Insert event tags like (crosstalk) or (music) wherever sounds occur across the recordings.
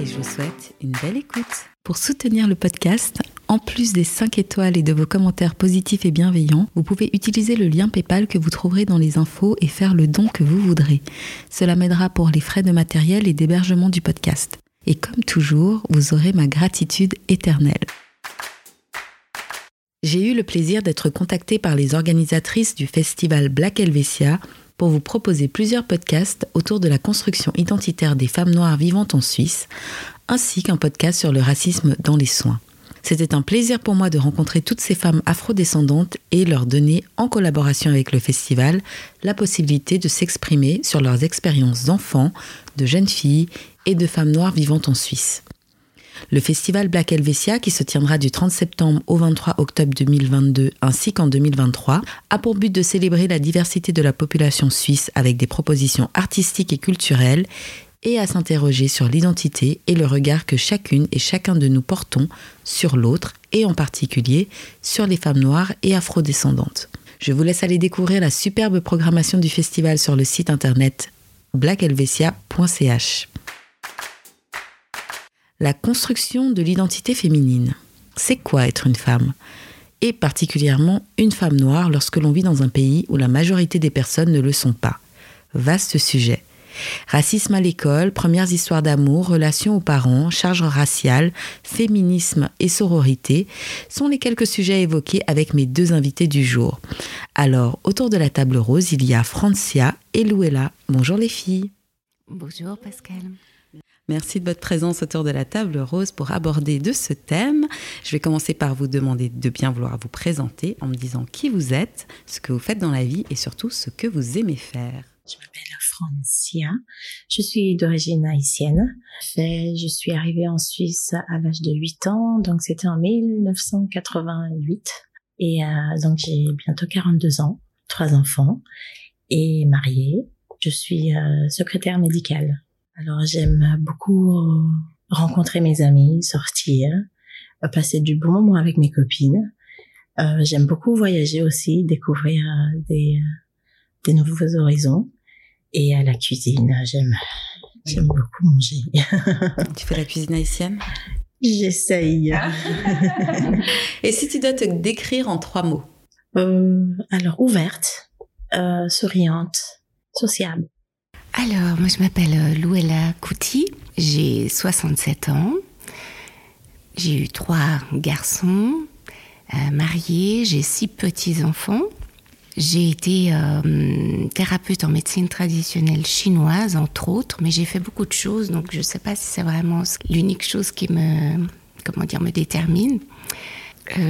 et je vous souhaite une belle écoute. Pour soutenir le podcast, en plus des 5 étoiles et de vos commentaires positifs et bienveillants, vous pouvez utiliser le lien PayPal que vous trouverez dans les infos et faire le don que vous voudrez. Cela m'aidera pour les frais de matériel et d'hébergement du podcast. Et comme toujours, vous aurez ma gratitude éternelle. J'ai eu le plaisir d'être contactée par les organisatrices du festival Black Helvetia pour vous proposer plusieurs podcasts autour de la construction identitaire des femmes noires vivantes en Suisse, ainsi qu'un podcast sur le racisme dans les soins. C'était un plaisir pour moi de rencontrer toutes ces femmes afrodescendantes et leur donner, en collaboration avec le festival, la possibilité de s'exprimer sur leurs expériences d'enfants, de jeunes filles et de femmes noires vivantes en Suisse. Le festival Black Helvetia, qui se tiendra du 30 septembre au 23 octobre 2022 ainsi qu'en 2023, a pour but de célébrer la diversité de la population suisse avec des propositions artistiques et culturelles et à s'interroger sur l'identité et le regard que chacune et chacun de nous portons sur l'autre et en particulier sur les femmes noires et afrodescendantes. Je vous laisse aller découvrir la superbe programmation du festival sur le site internet blackhelvetia.ch. La construction de l'identité féminine. C'est quoi être une femme? Et particulièrement une femme noire lorsque l'on vit dans un pays où la majorité des personnes ne le sont pas. Vaste sujet. Racisme à l'école, premières histoires d'amour, relations aux parents, charge raciale, féminisme et sororité sont les quelques sujets évoqués avec mes deux invités du jour. Alors, autour de la table rose, il y a Francia et Louella. Bonjour les filles. Bonjour Pascal. Merci de votre présence autour de la table rose pour aborder de ce thème. Je vais commencer par vous demander de bien vouloir vous présenter en me disant qui vous êtes, ce que vous faites dans la vie et surtout ce que vous aimez faire. Je m'appelle Francia. Je suis d'origine haïtienne. je suis arrivée en Suisse à l'âge de 8 ans, donc c'était en 1988. Et euh, donc j'ai bientôt 42 ans, trois enfants et mariée. Je suis euh, secrétaire médicale. Alors j'aime beaucoup rencontrer mes amis, sortir, passer du bon moment avec mes copines. Euh, j'aime beaucoup voyager aussi, découvrir des, des nouveaux horizons. Et à la cuisine, j'aime, j'aime beaucoup manger. (laughs) tu fais la cuisine haïtienne? J'essaye. (laughs) Et si tu dois te décrire en trois mots? Euh, Alors, ouverte, euh, souriante, sociable. Alors, moi je m'appelle euh, Louella Couty, j'ai 67 ans, j'ai eu trois garçons, mariés, j'ai six petits-enfants. J'ai été euh, thérapeute en médecine traditionnelle chinoise, entre autres, mais j'ai fait beaucoup de choses, donc je ne sais pas si c'est vraiment l'unique chose qui me, comment dire, me détermine.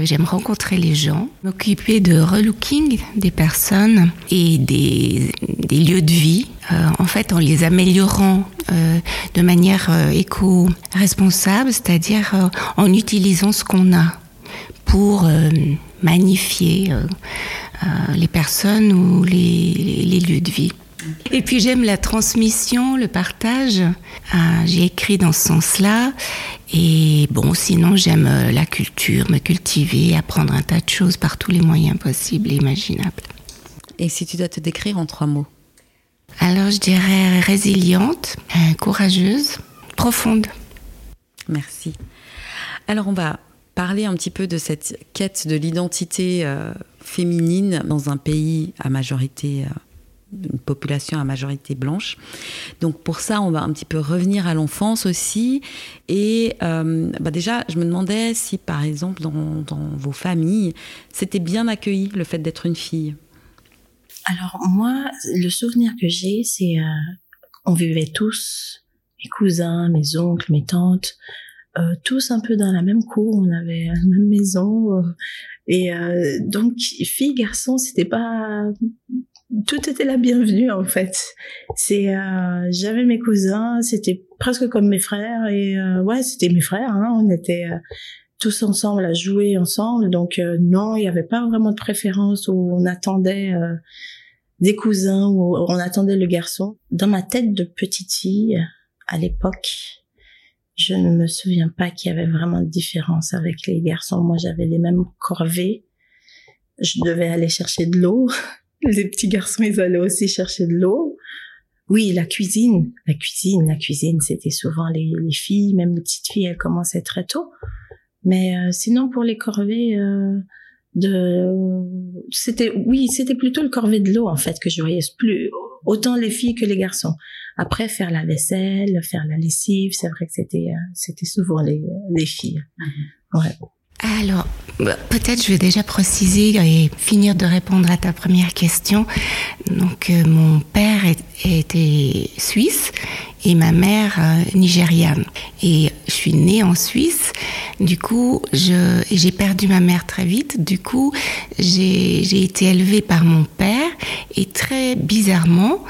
J'aime rencontrer les gens, m'occuper de relooking des personnes et des, lieux de vie, euh, en fait en les améliorant euh, de manière euh, éco-responsable, c'est-à-dire en utilisant ce qu'on a pour magnifier les personnes ou les, lieux de vie. Et puis j'aime la transmission, le partage. J'ai écrit dans ce sens-là. Et bon, sinon j'aime euh, la culture, me cultiver, apprendre un tas de choses par tous les moyens possibles et imaginables. Et si tu dois te décrire en trois mots Alors je dirais résiliente, courageuse, profonde. Merci. Alors on va parler un petit peu de cette quête de l'identité féminine dans un pays à majorité, euh, une population à majorité blanche. Donc pour ça, on va un petit peu revenir à l'enfance aussi. Et euh, bah déjà, je me demandais si par exemple dans, vos familles, c'était bien accueilli le fait d'être une fille. Alors moi, le souvenir que j'ai, c'est euh, on vivait tous, mes cousins, mes oncles, mes tantes, euh, tous un peu dans la même cour, on avait la même maison. Et euh, donc, filles, garçons, c'était pas... Tout était la bienvenue, en fait. C'est, euh, j'avais mes cousins, c'était presque comme mes frères. Et ouais, c'était mes frères, hein, on était tous ensemble à jouer ensemble. Donc, non, il n'y avait pas vraiment de préférence où on attendait des cousins, où on attendait le garçon. Dans ma tête de petite fille, à l'époque, je ne me souviens pas qu'il y avait vraiment de différence avec les garçons. Moi, j'avais les mêmes corvées. Je devais aller chercher de l'eau. Les petits garçons, ils allaient aussi chercher de l'eau. Oui, la cuisine, la cuisine, la cuisine, c'était souvent les, filles, même les petites filles, elles commençaient très tôt. Mais euh, sinon, pour les corvées, euh, de, c'était, oui, c'était plutôt le corvée de l'eau en fait que je voyais plus autant les filles que les garçons. Après, faire la vaisselle, faire la lessive, c'est vrai que c'était euh, c'était souvent les, les filles. Mhm. Ouais. Alors, bah, peut-être je vais déjà préciser et finir de répondre à ta première question. Donc, euh, mon père était suisse et ma mère euh, nigériane. Et je suis née en Suisse. Du coup, j'ai perdu ma mère très vite. Du coup, j'ai été élevée par mon père et très bizarrement,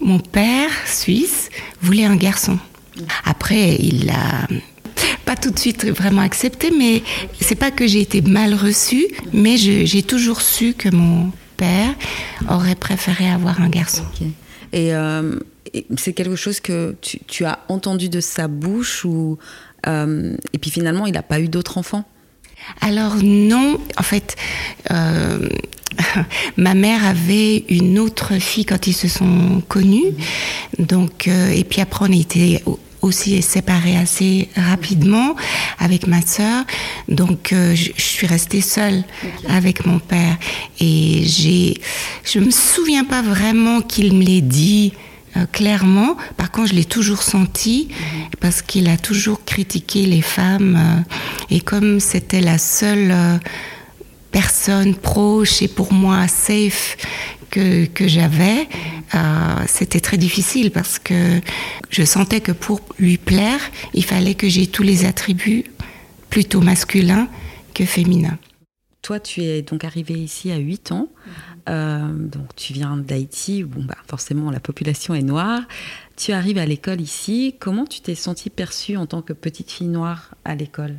mon père suisse voulait un garçon. Après, il l'a pas tout de suite vraiment accepté, mais c'est pas que j'ai été mal reçue, mais j'ai toujours su que mon père aurait préféré avoir un garçon. Euh, et, c'est quelque chose que tu, as entendu de sa bouche ou euh, et puis finalement il n'a pas eu d'autres enfants? Alors non, en fait. Euh, (laughs) ma mère avait une autre fille quand ils se sont connus. Donc, euh, et puis après, on était aussi séparés assez rapidement avec ma sœur. Donc, euh, je, suis restée seule avec mon père. Et j'ai, je me souviens pas vraiment qu'il me l'ait dit euh, clairement. Par contre, je l'ai toujours senti parce qu'il a toujours critiqué les femmes. et comme c'était la seule personne proche et pour moi safe que, que j'avais, euh, c'était très difficile parce que je sentais que pour lui plaire, il fallait que j'ai tous les attributs plutôt masculins que féminins. Toi, tu es donc arrivé ici à 8 ans. Euh, donc tu viens d'Haïti, bon bah forcément la population est noire. Tu arrives à l'école ici. Comment tu t'es sentie perçue en tant que petite fille noire à l'école?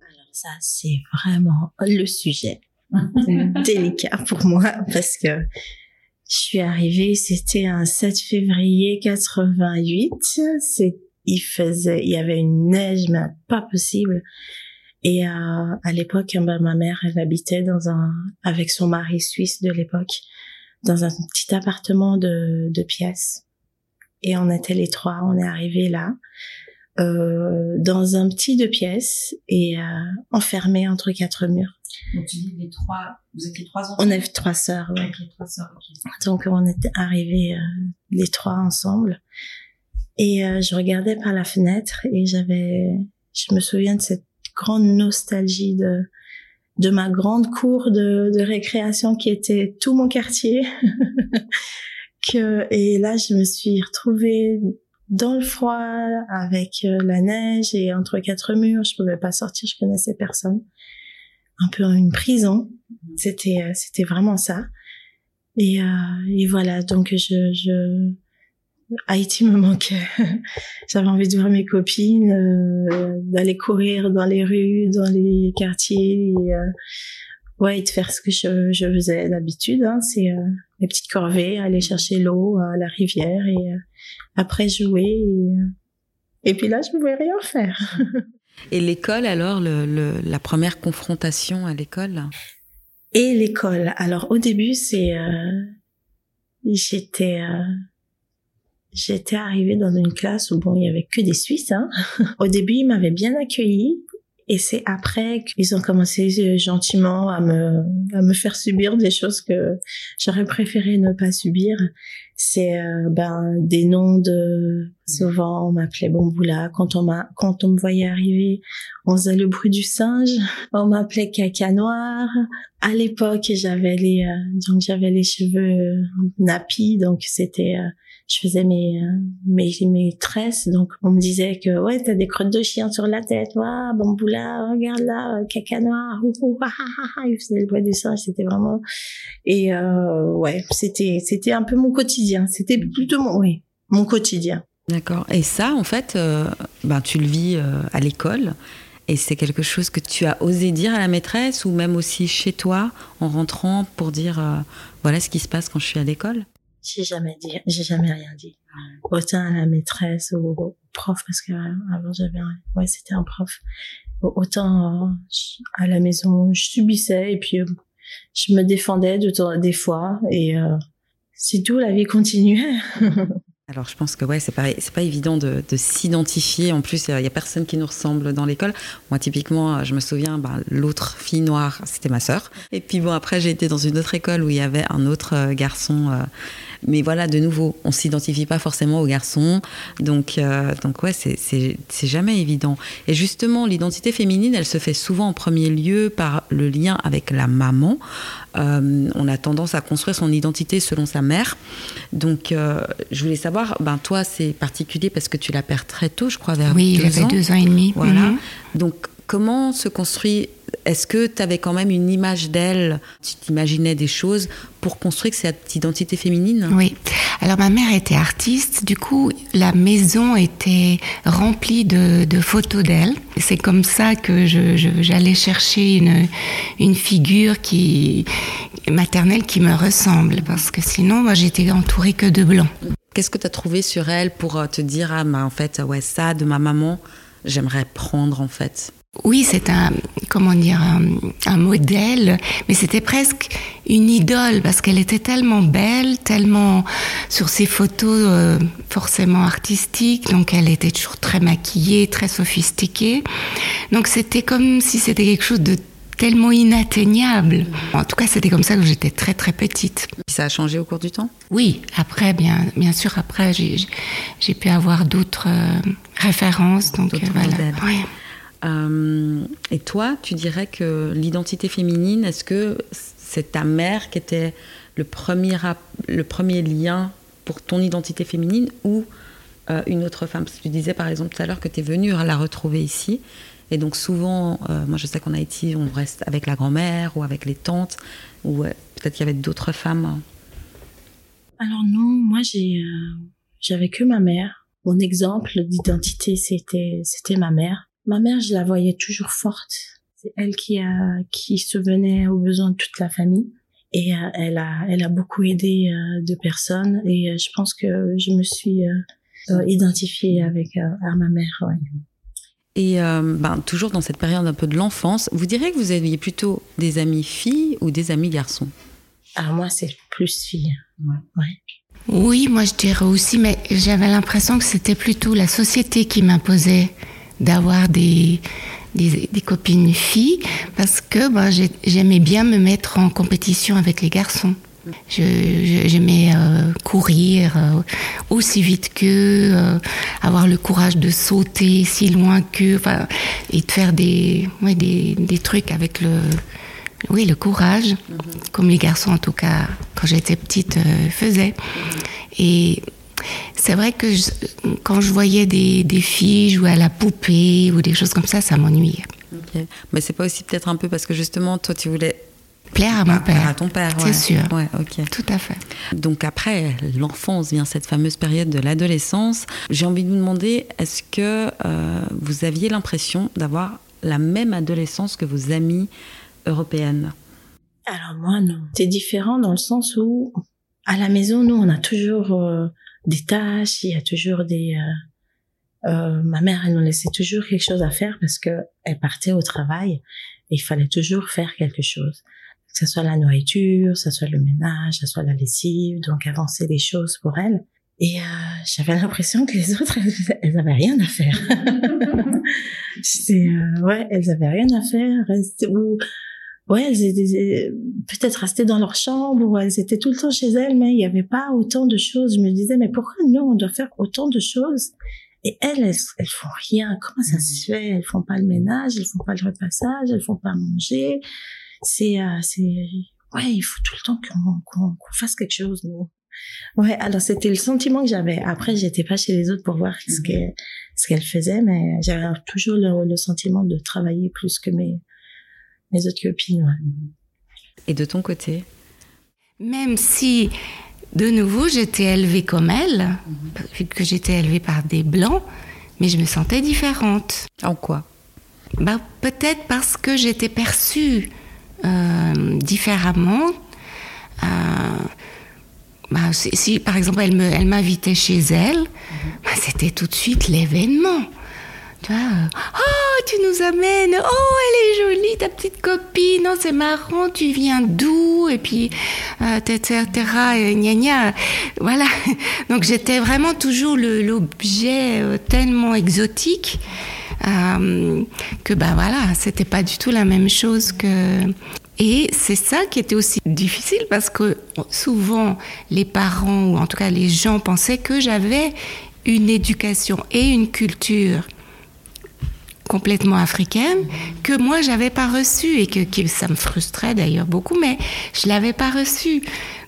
Alors ça c'est vraiment le sujet (laughs) délicat pour moi parce que je suis arrivée, c'était un 7 février 88. C'est, il faisait, il y avait une neige, mais pas possible. Et euh, à l'époque, ben, ma mère, elle habitait dans un, avec son mari suisse de l'époque, dans un petit appartement de, de pièces. Et on était les trois, on est arrivés là. Euh, dans un petit deux pièces et euh, enfermé entre quatre murs. Donc tu dis les trois, vous êtes les trois enfants? On est trois sœurs, ouais. les trois sœurs, Donc on était arrivés euh, les trois ensemble et euh, je regardais par la fenêtre et j'avais, je me souviens de cette grande nostalgie de de ma grande cour de, de récréation qui était tout mon quartier. (laughs) que et là je me suis retrouvée dans le froid, avec euh, la neige et entre quatre murs. Je pouvais pas sortir, je connaissais personne. Un peu une prison. C'était, euh, c'était vraiment ça. Et, euh, et voilà, donc je, je, Haïti me manquait. (laughs) J'avais envie de voir mes copines, euh, d'aller courir dans les rues, dans les quartiers, et, euh, ouais, et de faire ce que je, je faisais d'habitude. Hein, c'est euh, mes petites corvées, aller chercher l'eau à la rivière et après jouer. Et, et puis là, je ne pouvais rien faire. (laughs) et l'école, alors, le, la première confrontation à l'école? Et l'école. Alors, au début, c'est... Euh, j'étais... Euh, j'étais arrivée dans une classe où bon, il y avait que des Suisses. Hein. (laughs) Au début, ils m'avaient bien accueillie et c'est après qu'ils ont commencé euh, gentiment à me, à me faire subir des choses que j'aurais préféré ne pas subir. C'est euh, ben des noms de Souvent, on m'appelait Bamboula. Quand on m'a, quand on me voyait arriver, on faisait le bruit du singe. On m'appelait Caca Noir. À l'époque, j'avais les, euh, donc j'avais les cheveux nappis, donc c'était, euh, je faisais mes, euh, mes, mes tresses. Donc, on me disait que, ouais, t'as des crottes de chien sur la tête. Waouh, Bamboula, regarde là, Caca Noir. Il faisait le bruit du singe. C'était vraiment, et, ouais, c'était, c'était un peu mon quotidien. C'était plutôt mon, oui, mon quotidien. D'accord. Et ça, en fait, euh, ben, tu le vis euh, à l'école. Et c'est quelque chose que tu as osé dire à la maîtresse ou même aussi chez toi en rentrant pour dire euh, voilà ce qui se passe quand je suis à l'école? J'ai jamais dit, j'ai jamais rien dit. Autant à la maîtresse ou au prof parce que avant j'avais ouais c'était un prof. Autant à la maison je subissais et puis je me défendais de des fois et c'est tout la vie continuait. (laughs) Alors je pense que ouais, c'est pas c'est pas évident de, de s'identifier. En plus, il y a personne qui nous ressemble dans l'école. Moi, typiquement, je me souviens, ben, l'autre fille noire, c'était ma sœur. Et puis bon, après, j'ai été dans une autre école où il y avait un autre euh, garçon. Euh, mais voilà, de nouveau, on s'identifie pas forcément aux garçons. Donc, euh, donc ouais, c'est jamais évident. Et justement, l'identité féminine, elle se fait souvent en premier lieu par le lien avec la maman. Euh, on a tendance à construire son identité selon sa mère. Donc, euh, je voulais savoir, ben toi, c'est particulier parce que tu la perds très tôt, je crois, vers oui, deux ans. Oui, il avait deux ans et demi. Voilà. Mhm. Donc, comment se construit est-ce que tu avais quand même une image d'elle Tu t'imaginais des choses pour construire cette identité féminine? Oui. Alors ma mère était artiste, du coup la maison était remplie de, photos d'elle. C'est comme ça que j'allais chercher une, une figure qui maternelle qui me ressemble, parce que sinon moi j'étais entourée que de blancs. Qu'est-ce que tu as trouvé sur elle pour euh, te dire ah bah, en fait ouais ça de ma maman j'aimerais prendre en fait? Oui, c'est un, comment dire, un, modèle, mais c'était presque une idole parce qu'elle était tellement belle, tellement sur ses photos euh, forcément artistiques, donc elle était toujours très maquillée, très sophistiquée. Donc c'était comme si c'était quelque chose de tellement inatteignable. En tout cas, c'était comme ça que j'étais très très petite. Ça a changé au cours du temps? Oui, après, bien, bien sûr, après, j'ai pu avoir d'autres euh, références. Donc euh, voilà. Euh, et toi, tu dirais que l'identité féminine, est-ce que c'est ta mère qui était le premier, le premier lien pour ton identité féminine ou euh, une autre femme? Parce que tu disais par exemple tout à l'heure que tu es venue la retrouver ici. Et donc souvent, euh, moi je sais qu'en Haïti, on reste avec la grand-mère ou avec les tantes, ou peut-être qu'il y avait d'autres femmes. Alors non, moi j'avais que ma mère. Mon exemple d'identité, c'était ma mère. Ma mère, je la voyais toujours forte. C'est elle qui a qui venait aux besoins de toute la famille et euh, elle a elle a beaucoup aidé euh, de personnes et euh, je pense que je me suis identifiée avec à ma mère. Et ben, toujours dans cette période un peu de l'enfance, vous diriez que vous aviez plutôt des amis filles ou des amis garçons? Ah moi c'est plus filles. Ouais. Oui, moi je dirais aussi, mais j'avais l'impression que c'était plutôt la société qui m'imposait d'avoir des, des, des, copines filles parce que bah, j'aimais bien me mettre en compétition avec les garçons. J'aimais euh, courir euh, aussi vite qu'eux, euh, avoir le courage de sauter si loin qu'eux, et de faire des, ouais, des, des, trucs avec le, oui, le courage, comme les garçons en tout cas, quand j'étais petite, faisaient. Et c'est vrai que quand je voyais des, des, filles jouer à la poupée ou des choses comme ça, ça m'ennuyait. Mais c'est pas aussi peut-être un peu parce que justement, toi, tu voulais plaire à mon bah, père. À ton père, C'est sûr. Ouais, ok. Tout à fait. Donc après l'enfance vient cette fameuse période de l'adolescence. J'ai envie de vous demander, est-ce que euh, vous aviez l'impression d'avoir la même adolescence que vos amies européennes? Alors moi, non. C'est différent dans le sens où à la maison, nous, on a toujours euh, des tâches, il y a toujours des... Euh, euh, ma mère, elle nous laissait toujours quelque chose à faire parce que elle partait au travail et il fallait toujours faire quelque chose. Que ce soit la nourriture, que ce soit le ménage, que ce soit la lessive, donc avancer les choses pour elle. Et euh, j'avais (laughs) l'impression que les autres, elles, elles avaient rien à faire. (laughs) C'est euh, ouais, elles avaient rien à faire. Ou ouais, elles étaient peut-être restées dans leur chambre ou elles étaient tout le temps chez elles, mais il n'y avait pas autant de choses. Je me disais, mais pourquoi nous, on doit faire autant de choses? Et elles, elles, elles font rien. Comment ça se fait? Elles font pas le ménage, elles font pas le repassage, elles font pas manger. C'est, euh, c'est, ouais, il faut tout le temps qu'on, qu'on, qu'on fasse quelque chose, nous. Ouais, alors c'était le sentiment que j'avais. Après, j'étais pas chez les autres pour voir ce que ce qu'elles faisaient, mais j'avais toujours le, le, sentiment de travailler plus que mes mes autres copines. Ouais. Et de ton côté Même si de nouveau j'étais élevée comme elle, vu que j'étais élevée par des blancs, mais je me sentais différente. En quoi? Bah, Peut-être parce que j'étais perçue euh, différemment. Euh, bah, si, si, par exemple elle m'invitait chez elle, bah, c'était tout de suite l'événement. Tu vois, oh, tu nous amènes, oh, elle est jolie, ta petite copine, oh, c'est marrant, tu viens d'où, et puis, euh, etc., et gna gna. Voilà. (laughs) Donc, j'étais vraiment toujours l'objet euh, tellement exotique euh, que, ben voilà, c'était pas du tout la même chose que. Et c'est ça qui était aussi difficile parce que souvent les parents, ou en tout cas les gens, pensaient que j'avais une éducation et une culture complètement africaine que moi j'avais pas reçu et que, que ça me frustrait d'ailleurs beaucoup mais je l'avais pas reçu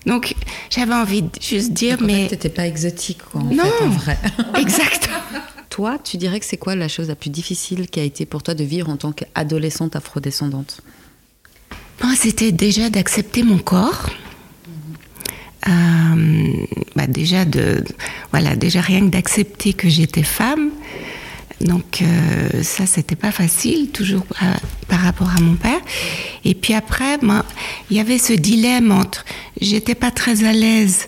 donc j'avais envie de juste dire Donc, en mais t'étais pas exotique quoi en non fait, en vrai. (laughs) Exactement toi tu dirais que c'est quoi la chose la plus difficile qui a été pour toi de vivre en tant qu'adolescente afrodescendante? Moi, c'était déjà d'accepter mon corps. Euh, bah déjà de voilà déjà rien que d'accepter que j'étais femme donc euh, ça c'était pas facile toujours euh, par rapport à mon père et puis après moi il y avait ce dilemme entre j'étais pas très à l'aise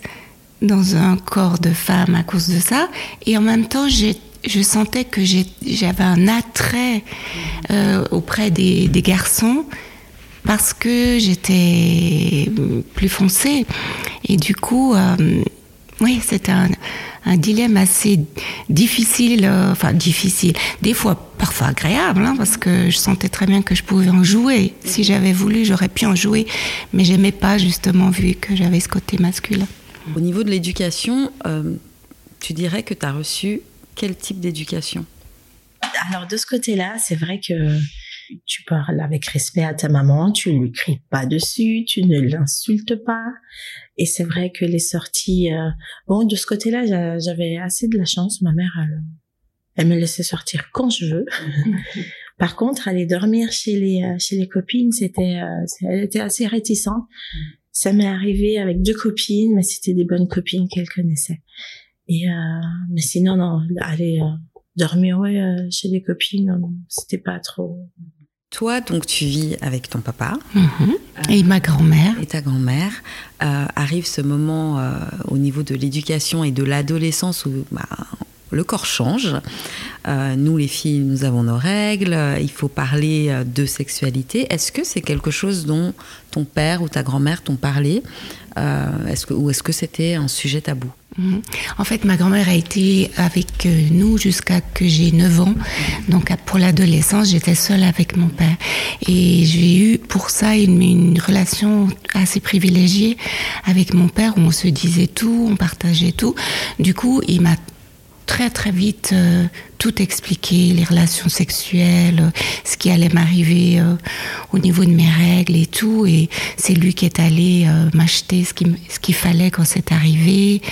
dans un corps de femme à cause de ça et en même temps je sentais que j'avais un attrait euh, auprès des, des garçons parce que j'étais plus foncée. Et du coup, euh, oui, c'était un, un dilemme assez difficile, euh, enfin difficile, des fois parfois agréable, hein, parce que je sentais très bien que je pouvais en jouer. Si j'avais voulu, j'aurais pu en jouer, mais j'aimais pas justement vu que j'avais ce côté masculin. au niveau de l'éducation euh, tu dirais que tu as reçu quel type d'éducation? Alors de ce côté-là, c'est vrai que tu parles avec respect à ta maman, tu ne lui cries pas dessus, tu ne l'insultes pas. Et c'est vrai que les sorties, euh, bon, de ce côté-là, j'a- j'avais assez de la chance. Ma mère, elle, elle me laissait sortir quand je veux. (laughs) Par contre, aller dormir chez les euh, chez les copines, c'était, euh, elle était assez réticente. Ça m'est arrivé avec deux copines, mais c'était des bonnes copines qu'elle connaissait. Et euh, mais sinon, non, aller euh, dormir ouais, chez des copines, c'était pas trop. Toi donc tu vis avec ton papa Mhm. Et ma grand-mère. et ta grand-mère euh, arrive ce moment euh, au niveau de l'éducation et de l'adolescence où bah, le corps change. Euh, nous, les filles, nous avons nos règles. euh, Il faut parler euh, de sexualité. Est-ce que c'est quelque chose dont ton père ou ta grand-mère t'ont parlé? Euh, est-ce que, Ou est-ce que c'était un sujet tabou? En fait, ma grand-mère a été avec euh, nous jusqu'à que j'ai 9 ans. Donc, pour l'adolescence, j'étais seule avec mon père. Et j'ai eu pour ça une, une relation assez privilégiée avec mon père où on se disait tout, on partageait tout. Du coup, il m'a très très vite euh, tout expliqué, les relations sexuelles, euh, ce qui allait m'arriver euh, au niveau de mes règles et tout. Et c'est lui qui est allé m'acheter ce qu'il qu'il fallait quand c'est arrivé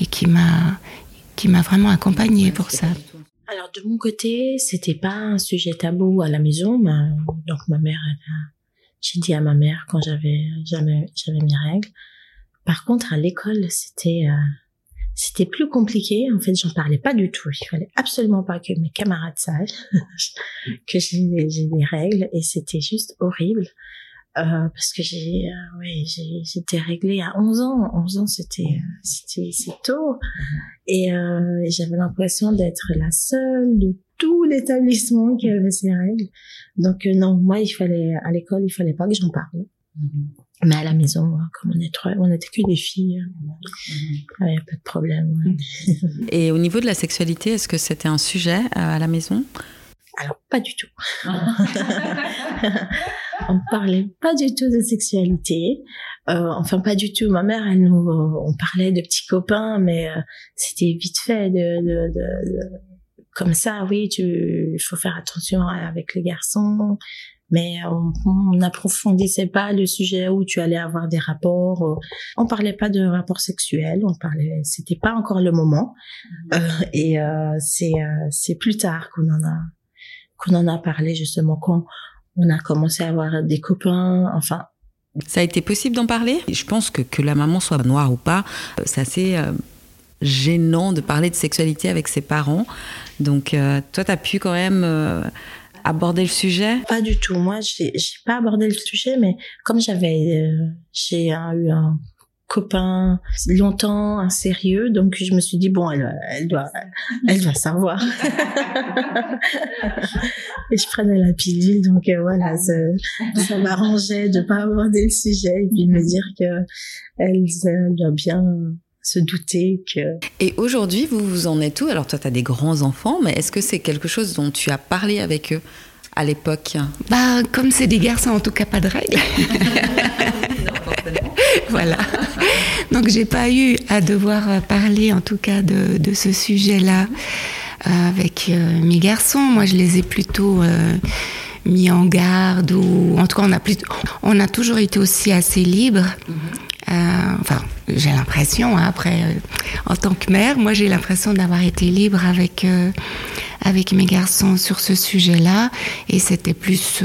et qui m'a vraiment accompagnée pour ça. Alors de mon côté, c'était pas un sujet tabou à la maison. Ma, donc ma mère, j'ai dit à ma mère quand j'avais j'avais mes règles. Par contre, à l'école, c'était c'était plus compliqué. En fait, j'en parlais pas du tout. Il fallait absolument pas que mes camarades sachent (laughs) que j'ai des règles et c'était juste horrible. Euh, parce que j'ai euh, j'ai j'étais réglée à 11 ans. 11 ans, c'était c'était c'est tôt. Et, euh, j'avais l'impression d'être la seule de tout l'établissement qui avait ces règles. Donc euh, non, moi il fallait à l'école, il fallait pas que j'en parle. Mais à la maison, euh, comme on est trois, on était que des filles, il n'y a pas de problème. ouais. (laughs) Et au niveau de la sexualité, est-ce que c'était un sujet euh, à la maison? Alors pas du tout. (laughs) on parlait pas du tout de sexualité. Euh, enfin, pas du tout. Ma mère, elle nous, on parlait de petits copains, mais euh, c'était vite fait de, de, de, comme ça. Oui, tu, il faut faire attention avec les garçons, mais on n'approfondissait pas le sujet où tu allais avoir des rapports. Euh, on parlait pas de rapports sexuels. On parlait, c'était pas encore le moment. Mmh. Euh, et euh, c'est c'est plus tard qu'on en a qu'on en a parlé justement quand on a commencé à avoir des copains. Enfin, ça a été possible d'en parler? Je pense que, que la maman soit noire ou pas, euh, c'est assez euh, gênant de parler de sexualité avec ses parents. Donc, euh, toi, tu as pu quand même aborder le sujet? Pas du tout. Moi, j'ai pas abordé le sujet, mais comme j'avais, j'ai eu un copain longtemps un sérieux donc je me suis dit bon elle, elle doit elle doit savoir (laughs) et je prenais la pilule donc euh, voilà ça, ça m'arrangeait de pas aborder le sujet et puis me dire que elle, doit bien se douter que... Et aujourd'hui, vous vous en êtes où? Alors toi, tu as des grands-enfants, mais est-ce que c'est quelque chose dont tu as parlé avec eux à l'époque? Bah, comme c'est des garçons, en tout cas, pas de règles. (laughs) voilà. Donc j'ai pas eu à devoir parler en tout cas de, de ce sujet-là euh, avec euh, mes garçons. Moi je les ai plutôt euh, mis en garde ou en tout cas on a plutôt, on a toujours été aussi assez libres. Enfin, j'ai l'impression, hein, après, en tant que mère, moi j'ai l'impression d'avoir été libre avec, avec mes garçons sur ce sujet-là. Et c'était plus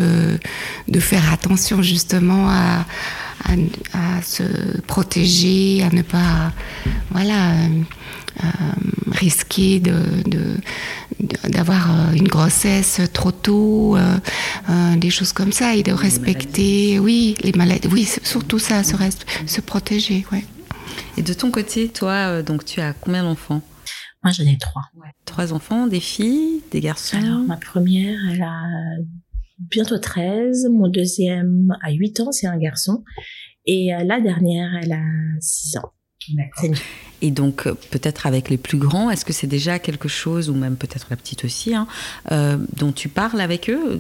de faire attention justement à, se protéger, à ne pas voilà, euh, euh, risquer de, d'avoir euh, une grossesse trop tôt, des choses comme ça, et de respecter, oui, les maladies, oui, surtout ça, se, reste, se protéger, ouais. Et de ton côté, toi, donc tu as combien d'enfants? Moi, j'en ai trois. Trois enfants, des filles, des garçons? Alors, ma première, elle a bientôt 13. Mon deuxième a 8 ans, c'est un garçon. Et euh, la dernière, elle a 6 ans. Et donc, euh, peut-être avec les plus grands, est-ce que c'est déjà quelque chose, ou même peut-être la petite aussi, hein, euh, dont tu parles avec eux?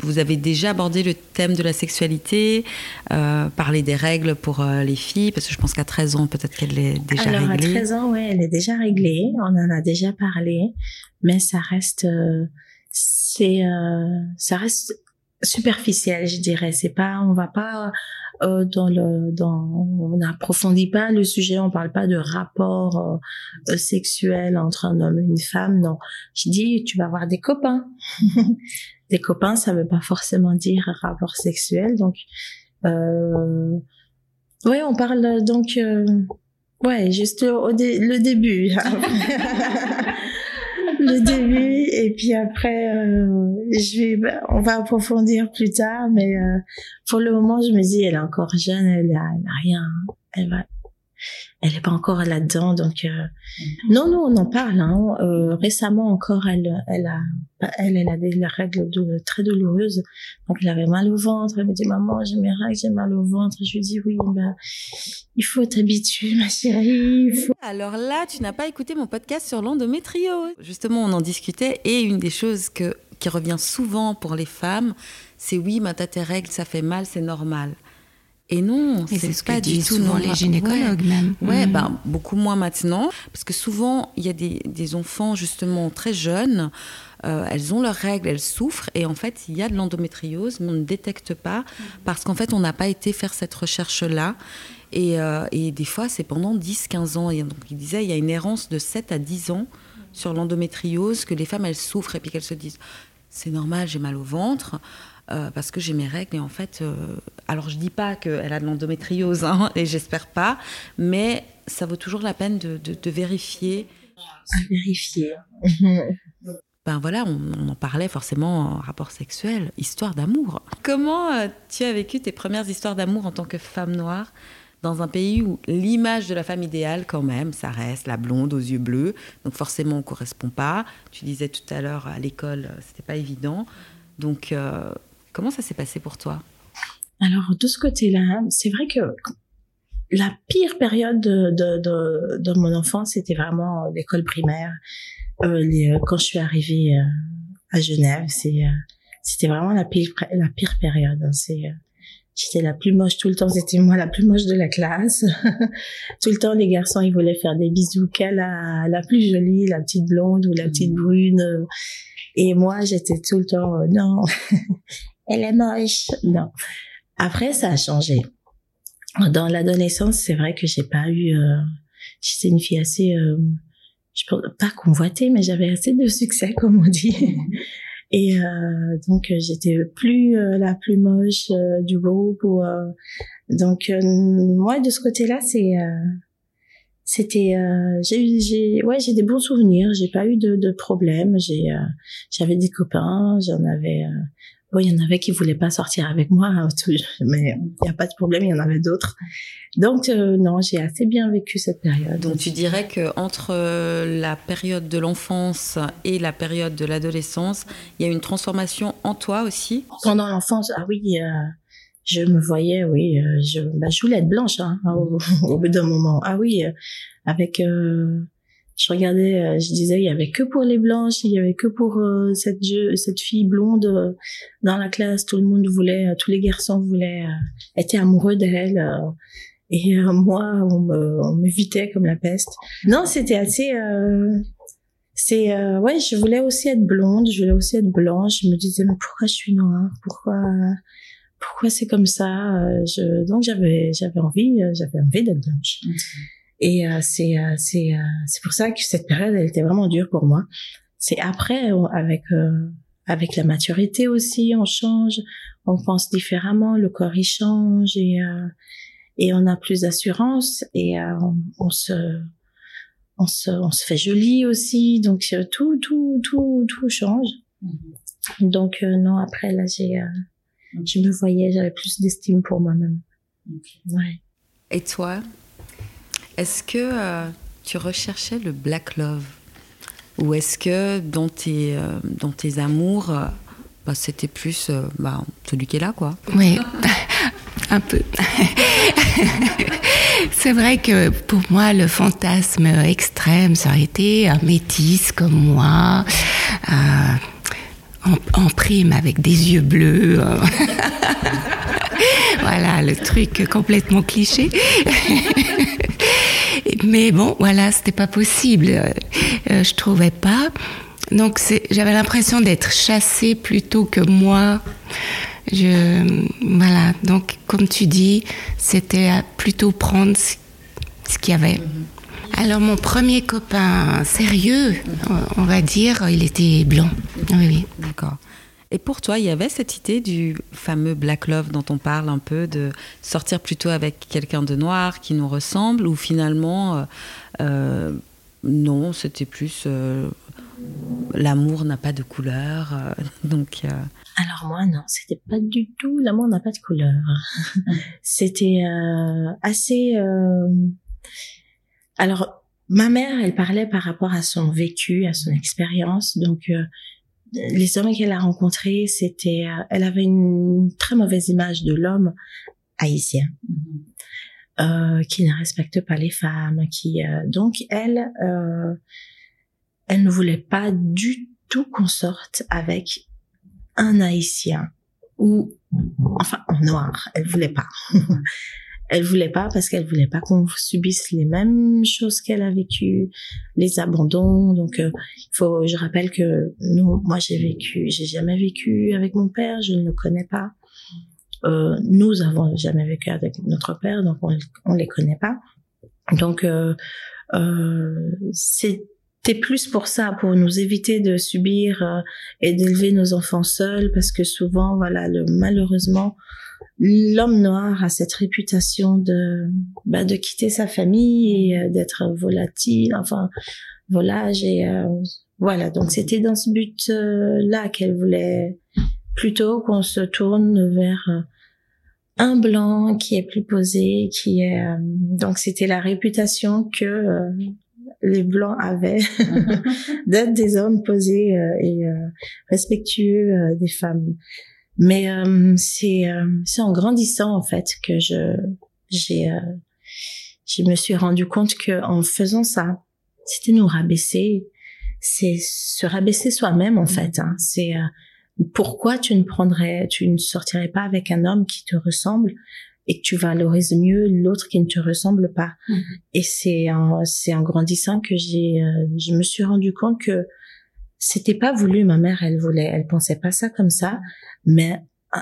Vous avez déjà abordé le thème de la sexualité, euh, parler des règles pour les filles, parce que je pense qu'à 13 ans, peut-être qu'elle est déjà Alors, réglée. à 13 ans, oui, elle est déjà réglée. On en a déjà parlé, mais ça reste, c'est, ça reste superficiel, je dirais. C'est pas, on va pas euh, dans le, dans, on n'approfondit pas le sujet, on parle pas de rapport euh, sexuel entre un homme et une femme. Non, je dis, tu vas avoir des copains. (laughs) des copains, ça veut pas forcément dire rapport sexuel. Donc, euh, ouais, on parle donc, euh, ouais, juste au le début. (laughs) (laughs) le début et puis après euh, je vais on va approfondir plus tard mais euh, pour le moment je me dis elle est encore jeune elle a, elle a rien elle va elle n'est pas encore là-dedans. Donc, euh, non, non, on en parle. Hein. Euh, récemment encore, elle, elle a, elle, elle a des règles de, très douloureuses. Donc, elle avait mal au ventre. Elle me dit, maman, j'ai mes règles, j'ai mal au ventre. Je lui dis, oui, bah, il faut t'habituer, ma chérie. Alors là, tu n'as pas écouté mon podcast sur l'endométriose. Justement, on en discutait et une des choses que, qui revient souvent pour les femmes, c'est oui, ma t'as tes règles, ça fait mal, c'est normal. Et non, c'est ce pas du tout souvent les gynécologues même. Ouais, mm. ben, beaucoup moins maintenant, parce que souvent il y a des, des enfants justement très jeunes, euh, elles ont leurs règles, elles souffrent, et en fait il y a de l'endométriose, mais on ne détecte pas parce qu'en fait on n'a pas été faire cette recherche-là. Et, euh, et, des fois c'est pendant 10-15 ans. Et donc il disait il y a une errance de 7 à 10 ans sur l'endométriose, que les femmes elles souffrent et puis qu'elles se disent c'est normal, j'ai mal au ventre. Euh, parce que j'ai mes règles et en fait, euh, alors je dis pas qu'elle a de l'endométriose hein, et j'espère pas, mais ça vaut toujours la peine de, de, vérifier. À vérifier. (laughs) ben voilà, on, en parlait forcément en rapport sexuel, histoire d'amour. Comment euh, tu as vécu tes premières histoires d'amour en tant que femme noire dans un pays où l'image de la femme idéale, quand même, ça reste la blonde aux yeux bleus, donc forcément on correspond pas. Tu disais tout à l'heure à l'école, c'était pas évident. Donc Comment ça s'est passé pour toi? Alors, de ce côté-là, c'est vrai que la pire période de, de, de, mon enfance, c'était vraiment l'école primaire. Euh, les, quand je suis arrivée euh, à Genève, c'est euh, c'était vraiment la pire, la pire période. Hein. C'est, j'étais la plus moche tout le temps. C'était moi la plus moche de la classe. (laughs) tout le temps, les garçons, ils voulaient faire des bisous qu'à la, la plus jolie, la petite blonde ou la petite mmh. brune. Et moi, j'étais tout le temps, non, (laughs) elle est moche. Non. Après, ça a changé. Dans l'adolescence, c'est vrai que j'ai pas eu, euh, j'étais une fille assez, euh, je peux pas convoitée, mais j'avais assez de succès, (laughs) comme on dit. Et euh, donc j'étais plus euh, la plus moche euh, du groupe. Ou, donc moi de ce côté-là, c'est c'était j'ai j'ai ouais j'ai des bons souvenirs. J'ai pas eu de, de problèmes. J'ai j'avais des copains. J'en avais Bon, il y en avait qui voulaient pas sortir avec moi, hein, mais il n'y a pas de problème, il y en avait d'autres. Donc euh, non, j'ai assez bien vécu cette période. Donc tu dirais que entre euh, la période de l'enfance et la période de l'adolescence, il y a une transformation en toi aussi? Pendant l'enfance, ah oui, euh, je me voyais, oui, je, bah, je voulais être blanche hein, au, (laughs) au, bout d'un moment. Ah oui, avec je regardais, euh, je disais, il y avait que pour les blanches, il y avait que pour euh, cette jeu, cette fille blonde euh, dans la classe. Tout le monde voulait, tous les garçons voulaient, étaient amoureux d'elle. et moi, on me, on m'évitait comme la peste. Non, c'était assez. c'est ouais, je voulais aussi être blonde, je voulais aussi être blanche. Je me disais, mais pourquoi je suis noire? Pourquoi pourquoi c'est comme ça je, Donc j'avais j'avais envie, j'avais envie d'être blanche. Et euh, c'est euh, c'est euh, c'est pour ça que cette période elle était vraiment dure pour moi. C'est après avec avec la maturité aussi, on change, on pense différemment, le corps il change et et on a plus d'assurance et on, on, se on se on se fait joli aussi donc tout tout tout tout change mm-hmm. donc non après là j'ai je me voyais j'avais plus d'estime pour moi-même. Ouais. et toi est-ce que euh, tu recherchais le black love? Ou est-ce que dans tes, euh, dans tes amours, euh, bah, c'était plus bah, celui qui est là, quoi? Oui, (laughs) un peu. (laughs) C'est vrai que pour moi, le fantasme extrême, ça aurait été un métis comme moi, en, prime avec des yeux bleus. (laughs) voilà, le truc complètement cliché. (laughs) Mais bon, voilà, c'était pas possible. Euh, je trouvais pas. Donc j'avais l'impression d'être chassée plutôt que moi. Je, voilà. Donc comme tu dis, c'était plutôt prendre ce, qu'il y avait. Alors mon premier copain sérieux, on va dire, il était blanc. Oui, oui. D'accord. Et pour toi, il y avait cette idée du fameux black love dont on parle un peu, de sortir plutôt avec quelqu'un de noir qui nous ressemble, ou finalement, euh, euh, non, c'était plus euh, l'amour n'a pas de couleur. donc. Alors moi, non, c'était pas du tout l'amour n'a pas de couleur. (laughs) c'était assez. Alors, ma mère, elle parlait par rapport à son vécu, à son expérience, donc les hommes qu'elle a rencontrés, c'était, euh, elle avait une très mauvaise image de l'homme haïtien, mm-hmm. euh, qui ne respecte pas les femmes, qui euh, donc elle, elle ne voulait pas du tout qu'on sorte avec un haïtien ou enfin en noir, elle voulait pas. (laughs) elle voulait pas parce qu'elle voulait pas qu'on subisse les mêmes choses qu'elle a vécues, les abandons. Donc, euh, faut, je rappelle que nous, moi, j'ai vécu, j'ai jamais vécu avec mon père, je ne le connais pas. Euh, nous avons jamais vécu avec notre père, donc on, on les connaît pas. Donc, euh, euh, c'était plus pour ça, pour nous éviter de subir euh, et d'élever nos enfants seuls, parce que souvent, voilà, le, malheureusement, l'homme noir a cette réputation de bah, de quitter sa famille et euh, d'être volatile, enfin volage et euh, voilà. Donc c'était dans ce but euh, là qu'elle voulait plutôt qu'on se tourne vers un blanc qui est plus posé, qui est donc c'était la réputation que les blancs avaient (laughs) d'être des hommes posés et respectueux des femmes. Mais euh, c'est euh, c'est en grandissant en fait que je j'ai euh, je me suis rendu compte que en faisant ça, c'était nous rabaisser, c'est se rabaisser soi-même en fait. Hein. C'est pourquoi tu ne prendrais, tu ne sortirais pas avec un homme qui te ressemble et que tu valorises mieux l'autre qui ne te ressemble pas? Mhm. Et c'est en, c'est en grandissant que j'ai, euh, je me suis rendu compte que c'était pas voulu. Ma mère, elle voulait, elle pensait pas ça comme ça, mais euh,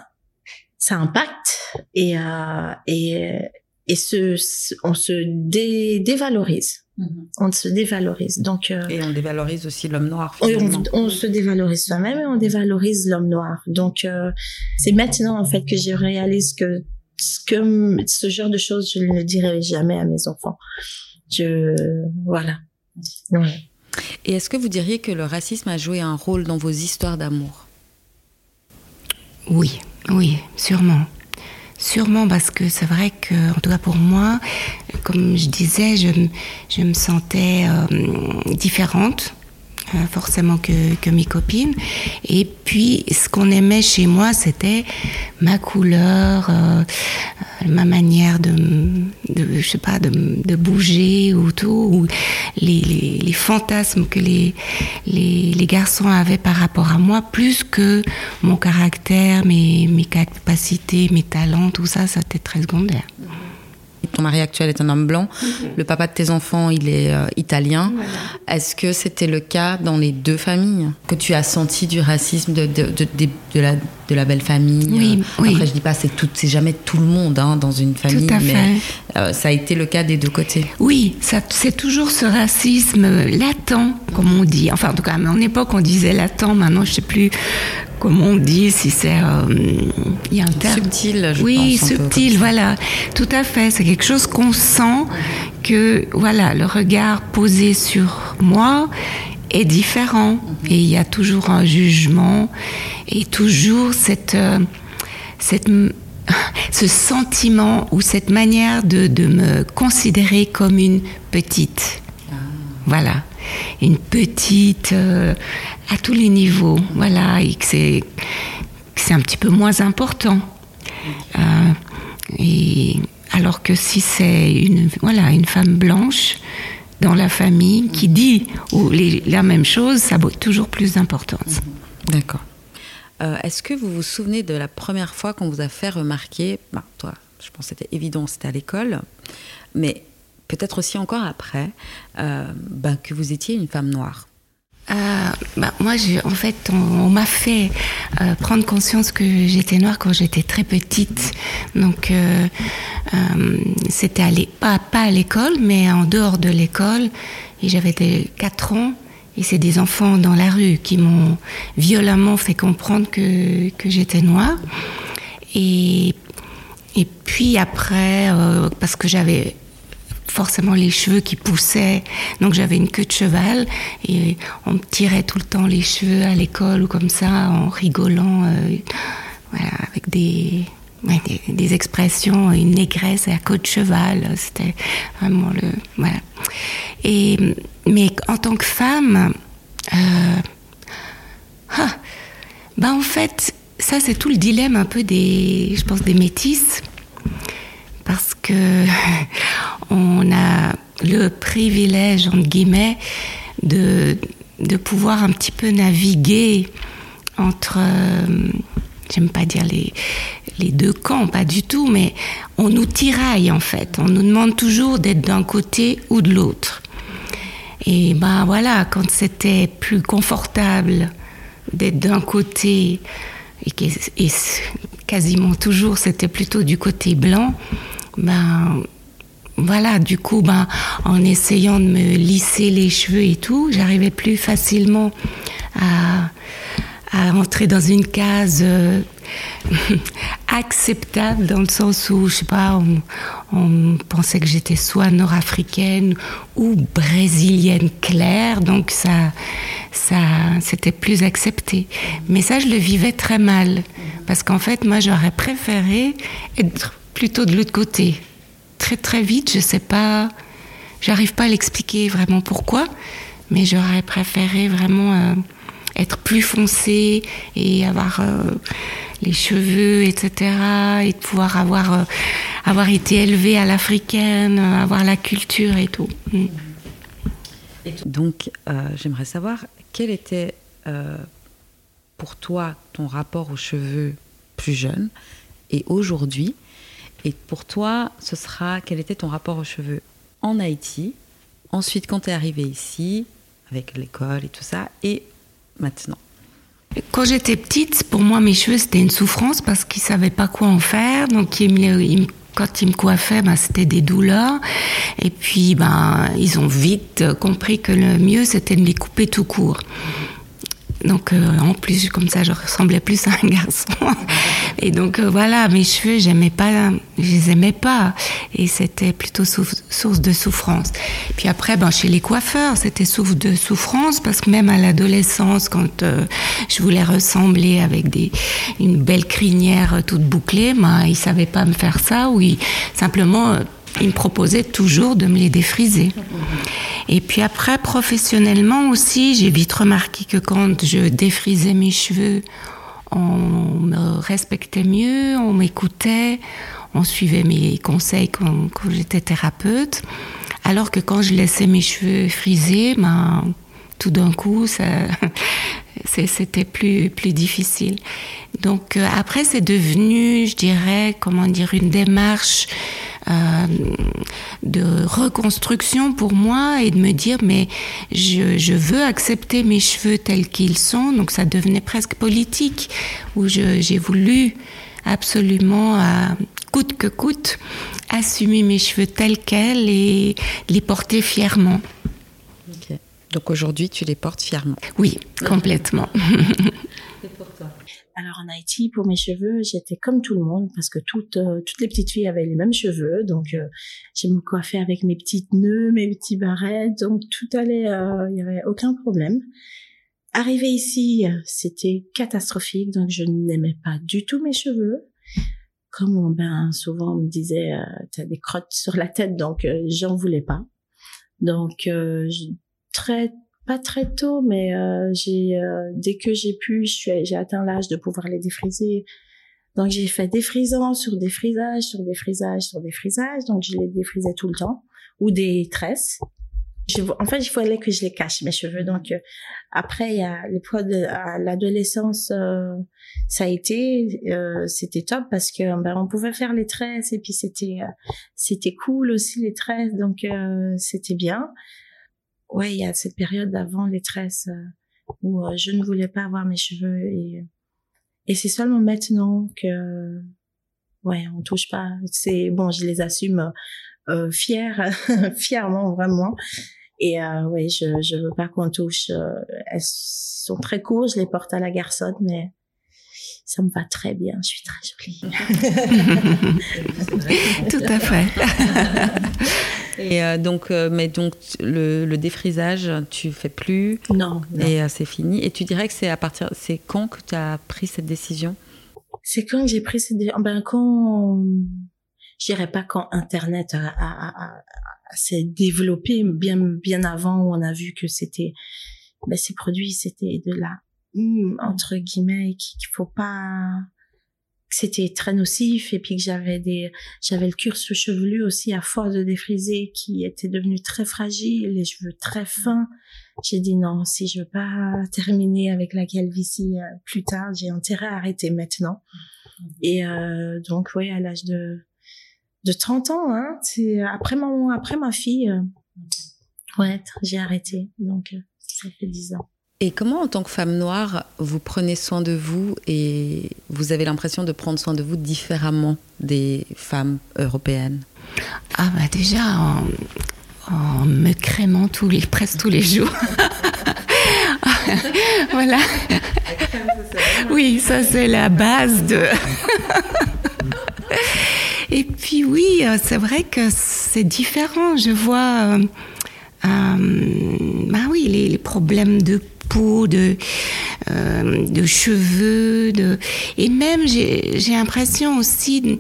ça impacte et euh, et et ce, on se dévalorise. Mhm. On se dévalorise. Donc euh, et on dévalorise aussi l'homme noir. On, on, se dévalorise soi-même et on dévalorise l'homme noir. Donc euh, c'est maintenant en fait que je réalise que que ce genre de choses je ne le dirai jamais à mes enfants. Je voilà. Et est-ce que vous diriez que le racisme a joué un rôle dans vos histoires d'amour? Oui, oui, sûrement. Sûrement parce que c'est vrai que, en tout cas pour moi, comme je disais, je, me sentais euh, différente forcément que, que, mes copines. Et puis, ce qu'on aimait chez moi, c'était ma couleur, euh, ma manière de, je sais pas, de, bouger ou tout, ou les, les, les fantasmes que les, les, les, garçons avaient par rapport à moi, plus que mon caractère, mes, mes capacités, mes talents, tout ça, ça était très secondaire. Ton mari actuel est un homme blanc. Mhm. Le papa de tes enfants, il est euh, italien. Est-ce que c'était le cas dans les deux familles Que tu as senti du racisme de, de, de, de la, la, belle famille oui, euh, Après, je dis pas, c'est, tout, c'est jamais tout le monde hein, dans une famille, mais euh, ça a été le cas des deux côtés. Oui, ça, c'est toujours ce racisme latent, comme on dit. Enfin, en tout cas, à mon époque, on disait latent. Maintenant, je sais plus comment on dit, si c'est... Euh, il y a un terme. Subtil, je oui, pense. Oui, subtil, voilà. Tout à fait. C'est quelque chose qu'on sent que, voilà, le regard posé sur moi est différent. Et il y a toujours un jugement et toujours cette... Euh, cette (laughs) ce sentiment ou cette manière de, de me considérer comme une petite. Voilà une petite euh, à tous les niveaux, voilà, et que c'est c'est un petit peu moins important. Euh, et alors que si c'est une voilà une femme blanche dans la famille qui dit ou la même chose, ça a toujours plus d'importance. D'accord. Euh, est-ce que vous vous souvenez de la première fois qu'on vous a fait remarquer, bah, toi, je pense que c'était évident, c'était à l'école, mais peut-être aussi encore après, euh, ben, que vous étiez une femme noire? Euh, bah, moi, en fait, on, m'a fait euh, prendre conscience que j'étais noire quand j'étais très petite. Donc, c'était pas, pas à l'école, mais en dehors de l'école. Et j'avais 4 ans. Et c'est des enfants dans la rue qui m'ont violemment fait comprendre que, que j'étais noire. Et, et puis après, parce que j'avais forcément les cheveux qui poussaient. Donc j'avais une queue de cheval et on me tirait tout le temps les cheveux à l'école ou comme ça en rigolant, euh, voilà, avec des, des, expressions, une négresse à queue de cheval. C'était vraiment le voilà. Et mais en tant que femme, euh, ah, bah en fait ça c'est tout le dilemme un peu des, je pense des métisses parce que (laughs) on a le privilège, entre guillemets, de, de pouvoir un petit peu naviguer entre, euh, j'aime pas dire les, les deux camps, pas du tout, mais on nous tiraille en fait. On nous demande toujours d'être d'un côté ou de l'autre. Et ben voilà, quand c'était plus confortable d'être d'un côté, et, quasiment toujours c'était plutôt du côté blanc, ben voilà, du coup, ben, en essayant de me lisser les cheveux et tout, j'arrivais plus facilement à, à entrer dans une case euh, (laughs) acceptable dans le sens où, je sais pas, on, on pensait que j'étais soit nord-africaine ou brésilienne claire, donc ça, ça, c'était plus accepté. Mais ça, je le vivais très mal parce qu'en fait, moi, j'aurais préféré être plutôt de l'autre côté. Très très vite, je sais pas, j'arrive pas à l'expliquer vraiment pourquoi, mais j'aurais préféré vraiment euh, être plus foncé et avoir euh, les cheveux, etc. et pouvoir avoir, euh, avoir été élevée à l'africaine, avoir la culture et tout. Mm. Donc, j'aimerais savoir quel était pour toi ton rapport aux cheveux plus jeune et aujourd'hui? Et pour toi, ce sera quel était ton rapport aux cheveux en Haïti, ensuite quand tu es arrivé ici, avec l'école et tout ça, et maintenant? Quand j'étais petite, pour moi, mes cheveux, c'était une souffrance parce qu'ils savaient pas quoi en faire. Donc, ils me, quand ils me coiffaient, ben, c'était des douleurs. Et puis, ben, ils ont vite compris que le mieux, c'était de les couper tout court. Donc euh, en plus comme ça je ressemblais plus à un garçon. Et donc euh, voilà, mes cheveux, j'aimais pas je les aimais pas et c'était plutôt source de souffrance. Puis après ben chez les coiffeurs, c'était source de souffrance parce que même à l'adolescence quand euh, je voulais ressembler avec des une belle crinière toute bouclée, ben ils savaient pas me faire ça ou simplement il me proposait toujours de me les défriser. Et puis après, professionnellement aussi, j'ai vite remarqué que quand je défrisais mes cheveux, on me respectait mieux, on m'écoutait, on suivait mes conseils quand, j'étais thérapeute. Alors que quand je laissais mes cheveux frisés, ben, tout d'un coup, ça, c'était plus, plus difficile. Donc euh, après, c'est devenu, je dirais, comment dire, une démarche euh, de reconstruction pour moi et de me dire mais je, veux accepter mes cheveux tels qu'ils sont donc ça devenait presque politique où j'ai voulu absolument à coûte que coûte assumer mes cheveux tels quels et les porter fièrement. Donc aujourd'hui tu les portes fièrement. Oui, complètement. (laughs) Alors en Haïti, pour mes cheveux, j'étais comme tout le monde parce que toutes euh, toutes les petites filles avaient les mêmes cheveux, donc euh, j'ai me coiffais avec mes petites nœuds, mes petits barrettes, donc tout allait, euh, il y avait aucun problème. Arrivé ici, c'était catastrophique, donc je n'aimais pas du tout mes cheveux. Comme ben souvent on me disait, t'as des crottes sur la tête, donc j'en voulais pas. Donc très pas très tôt, mais euh, j'ai euh, dès que j'ai pu, j'ai atteint l'âge de pouvoir les défriser. Donc j'ai fait des frisants sur des frisages, sur des frisages, sur des frisages. Donc je les défrisais tout le temps ou des tresses. en fait, il fallait que je les cache mes cheveux. Donc euh, après, y a les poids de l'adolescence, ça a été, c'était top parce que ben on pouvait faire les tresses et puis c'était c'était cool aussi les tresses. Donc c'était bien ouais, il y a cette période d'avant les tresses euh, où euh, je ne voulais pas avoir mes cheveux et et c'est seulement maintenant que ouais, on touche pas. C'est bon, je les assume euh, fière, (laughs) fièrement vraiment. Et euh, ouais, je je veux pas qu'on touche. Euh, elles sont très courtes, je les porte à la garçonne, mais ça me va très bien. Je suis très jolie. (laughs) Tout à fait. (laughs) Et euh, donc, euh, mais donc le, le, défrisage, tu fais plus. Non. Et euh, c'est fini. Et tu dirais que c'est à partir, c'est quand que tu as pris cette décision? C'est quand j'ai pris cette décision. Ben quand, je dirais pas quand Internet a, a, a, s'est développé bien bien avant où on a vu que c'était, ben ces produits c'était de la entre guillemets qu'il faut pas c'était très nocif et puis que j'avais des j'avais le cuir chevelu aussi à force de défriser qui était devenu très fragile les cheveux très fins j'ai dit non si je veux pas terminer avec la calvitie euh, plus tard j'ai intérêt à arrêter maintenant. Et euh, donc oui à l'âge de de 30 ans hein c'est après mon après ma fille euh, ouais j'ai arrêté. Donc ça fait 10 ans et comment, en tant que femme noire, vous prenez soin de vous et vous avez l'impression de prendre soin de vous différemment des femmes européennes? Ah bah déjà, en, me crémant tous les, presque tous les jours. (laughs) voilà. Oui, ça c'est la base de... (laughs) Et puis oui, euh, c'est vrai que c'est différent. Je vois, euh, euh, bah oui, les, les, problèmes de de, euh, de cheveux, de... et même j'ai l'impression aussi,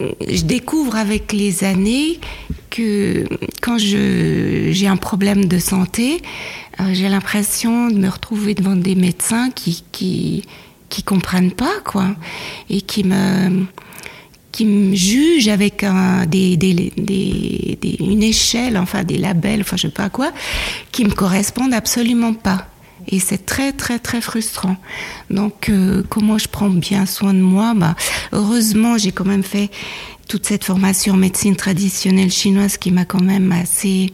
je découvre avec les années que quand j'ai un problème de santé, euh, j'ai l'impression de me retrouver devant des médecins qui qui qui comprennent pas quoi et qui me qui me jugent avec un, des, des, des, une échelle, enfin des labels, enfin je sais pas quoi, qui me correspondent absolument pas. Et c'est très très très frustrant. Donc euh, comment je prends bien soin de moi? Bah, Heureusement, j'ai quand même fait toute cette formation en médecine traditionnelle chinoise qui m'a quand même assez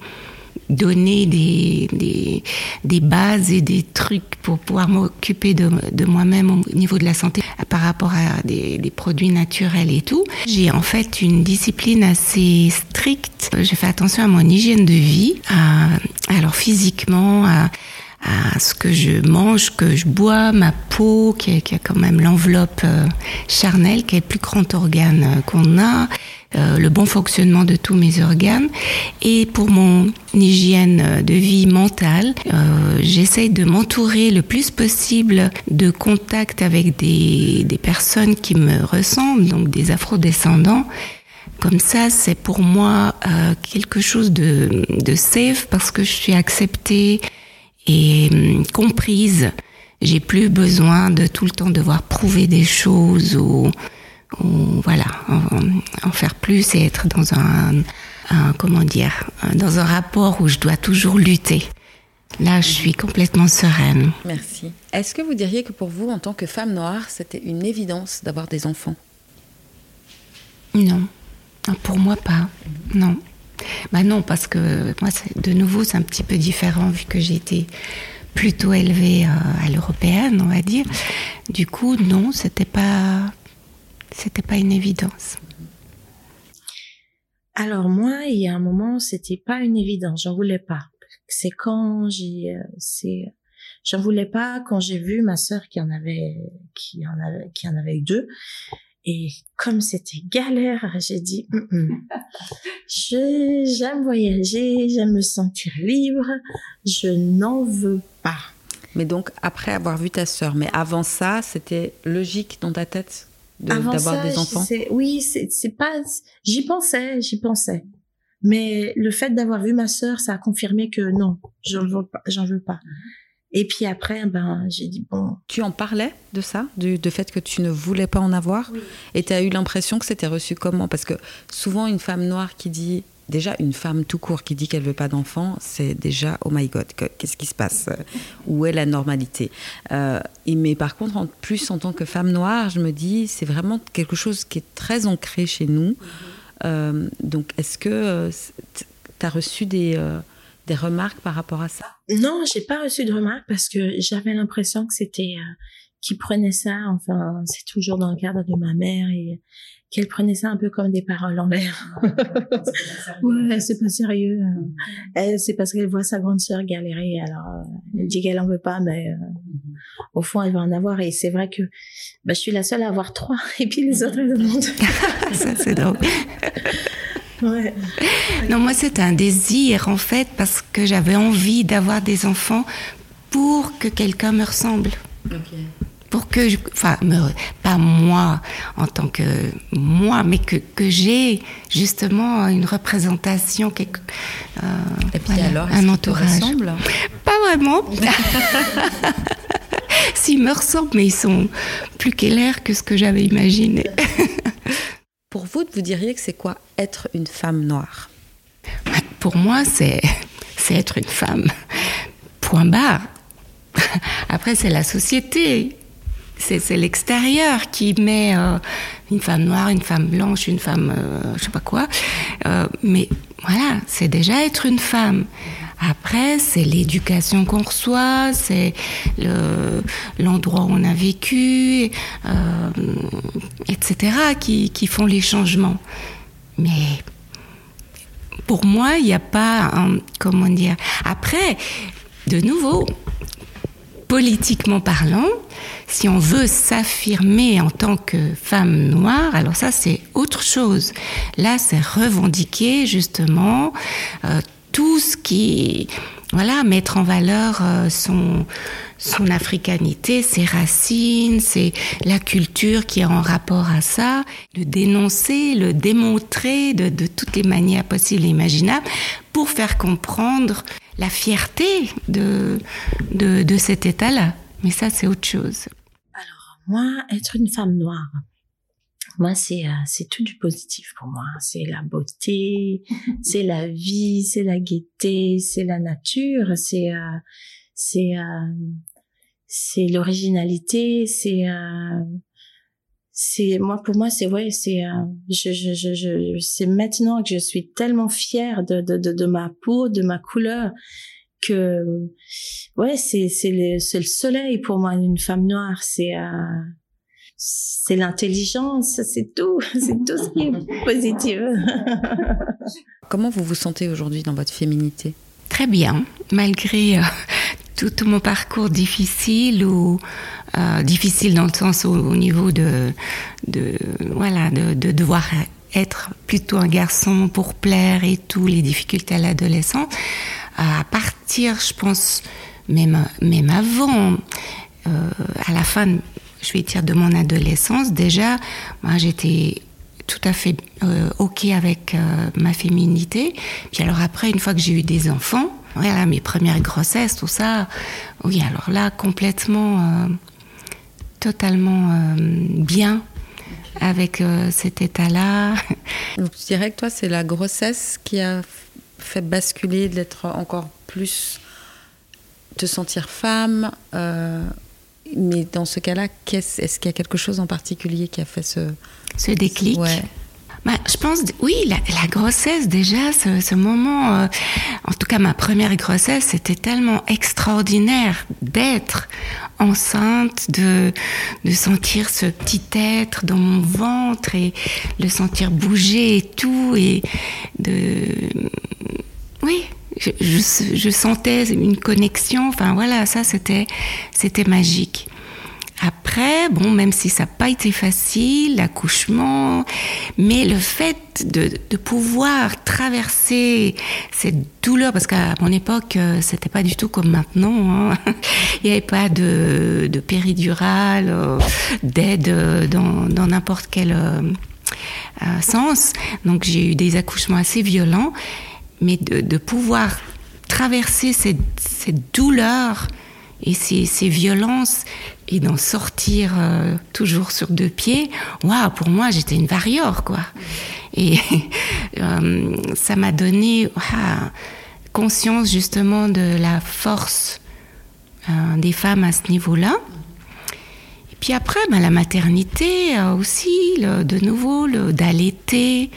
donner des, des, bases et des trucs pour pouvoir m'occuper de, de moi-même au niveau de la santé par rapport à des, produits naturels et tout. J'ai en fait une discipline assez stricte. Je fais attention à mon hygiène de vie, alors physiquement, à, à ce que je mange, que je bois, ma peau, qui qui a quand même l'enveloppe euh, charnelle, qui est le plus grand organe euh, qu'on a, euh, le bon fonctionnement de tous mes organes. Et pour mon hygiène de vie mentale, euh, j'essaye de m'entourer le plus possible de contacts avec des, des personnes qui me ressemblent, donc des afrodescendants. Comme ça, c'est pour moi euh, quelque chose de, de safe parce que je suis acceptée et hum, comprise. J'ai plus besoin de tout le temps devoir prouver des choses ou ou voilà, en, en, faire plus et être dans un, un, comment dire, dans un rapport où je dois toujours lutter. Là, je suis complètement sereine. Merci. Est-ce que vous diriez que pour vous, en tant que femme noire, c'était une évidence d'avoir des enfants? Non. Pour moi, pas. Non. Bah non, parce que moi, de nouveau, c'est un petit peu différent vu que j'ai été plutôt élevée euh, à l'européenne, on va dire. Du coup, non, c'était pas c'était pas une évidence. Alors moi, il y a un moment, c'était pas une évidence. J'en voulais pas. C'est quand j'ai, c'est, j'en voulais pas quand j'ai vu ma sœur qui en avait, qui en avait, qui en avait eu deux. Et comme c'était galère, j'ai dit, mm -mm. je, j'aime voyager, j'aime me sentir libre, je n'en veux pas. Mais donc, après avoir vu ta sœur, mais avant ça, c'était logique dans ta tête d'avoir des enfants? Oui, c'est pas. J'y pensais, j'y pensais. Mais le fait d'avoir vu ma sœur, ça a confirmé que non, j'en veux pas. J'en veux pas. Et puis après, ben, j'ai dit bon. Tu en parlais de ça, du fait que tu ne voulais pas en avoir, oui. et tu as eu l'impression que c'était reçu comment? Parce que souvent, une femme noire qui dit déjà une femme tout court qui dit qu'elle veut pas d'enfant, c'est déjà oh my god, qu'est-ce qui se passe? Où est la normalité? Euh, et, Mais par contre, en plus en tant que femme noire, je me dis c'est vraiment quelque chose qui est très ancré chez nous. Mm -hmm. euh, donc, est-ce que euh, tu as reçu des euh, des remarques par rapport à ça? Non, j'ai pas reçu de remarques parce que j'avais l'impression que c'était euh, qui prenait ça. Enfin, c'est toujours dans le cadre de ma mère et qu'elle prenait ça un peu comme des paroles en l'air. (laughs) ouais, c'est pas sérieux. Elle, c'est parce qu'elle voit sa grande sœur galérer. Alors, elle dit qu'elle en veut pas, mais euh, au fond, elle va en avoir. Et c'est vrai que bah, je suis la seule à avoir trois, (laughs) et puis les autres, elles demandent. (laughs) ça, c'est drôle. Ouais. Non, moi, c'est un désir, en fait, parce que j'avais envie d'avoir des enfants pour que quelqu'un me ressemble. Okay pour que, je, enfin, me, pas moi en tant que moi, mais que, que j'ai justement une représentation, quelque, euh, Et puis voilà, alors, un entourage. Pas vraiment. (laughs) S'ils me ressemblent, mais ils sont plus clairs que ce que j'avais imaginé. (laughs) Pour vous, vous diriez que c'est quoi être une femme noire? Pour moi, c'est être une femme. Point barre. Après, c'est la société c'est l'extérieur qui met euh, une femme noire, une femme blanche, une femme, euh, je sais pas quoi. Euh, mais voilà, c'est déjà être une femme. Après, c'est l'éducation qu'on reçoit, c'est l'endroit le, où on a vécu, euh, etc., qui, qui, font les changements. Mais pour moi, il n'y a pas, un, comment dire. Après, de nouveau, politiquement parlant, si on veut s'affirmer en tant que femme noire, alors ça c'est autre chose. Là, c'est revendiquer justement euh, tout ce qui, voilà, mettre en valeur euh, son son africanité, ses racines, c'est la culture qui est en rapport à ça, le dénoncer, le démontrer de, de toutes les manières possibles et imaginables pour faire comprendre la fierté de, de, de cet état-là. Mais ça, c'est autre chose. Alors, moi, être une femme noire, moi, c'est euh, c'est tout du positif pour moi. C'est la beauté, (laughs) c'est la vie, c'est la gaieté, c'est la nature, c'est euh, c'est c'est l'originalité, c'est c'est moi pour moi c'est ouais c'est je, je je je c'est maintenant que je suis tellement fière de de de, de ma peau de ma couleur que ouais c'est c'est le c'est le soleil pour moi une femme noire c'est euh, c'est l'intelligence c'est tout (laughs) c'est tout ce qui est positif. (laughs) Comment vous vous sentez aujourd'hui dans votre féminité? Très bien. Malgré euh, (laughs) tout, mon parcours difficile ou euh, difficile dans le sens au, niveau de de voilà de, de devoir être plutôt un garçon pour plaire et tout les difficultés à l'adolescence à partir, je pense, même, même avant, euh, à la fin, je vais dire, de mon adolescence, déjà, moi, j'étais tout à fait euh, ok avec euh, ma féminité. Puis alors après, une fois que j'ai eu des enfants, voilà, mes premières grossesses, tout ça, oui, alors là, complètement, euh, totalement bien avec cet état-là. (laughs) Donc, je dirais que toi, c'est la grossesse qui a fait basculer, d'être encore plus, te sentir femme. Mais dans ce cas-là, est-ce est qu'il y a quelque chose en particulier qui a fait ce, ce déclic ouais. Bah, je pense, oui, la, la grossesse déjà, ce, ce moment, euh, en tout cas ma première grossesse, c'était tellement extraordinaire d'être enceinte, de, de sentir ce petit être dans mon ventre et le sentir bouger et tout, et de, oui, je, je, sentais une connexion. Enfin voilà, ça c'était, c'était magique. Après, bon, même si ça n'a pas été facile, l'accouchement, mais le fait de, de, pouvoir traverser cette douleur, parce qu'à mon époque, euh, c'était pas du tout comme maintenant. Hein. (laughs) Il n'y avait pas de, de péridurale, euh, d'aide euh, dans n'importe quel euh, sens. Donc j'ai eu des accouchements assez violents, mais de, pouvoir traverser cette, douleur et ces, ces violences et d'en sortir euh, toujours sur deux pieds, waouh, pour moi, j'étais une variore, quoi. Et (laughs) euh, ça m'a donné conscience justement de la force euh, des femmes à ce niveau-là. Et puis après, ben, la maternité aussi, le, de nouveau, d'allaiter,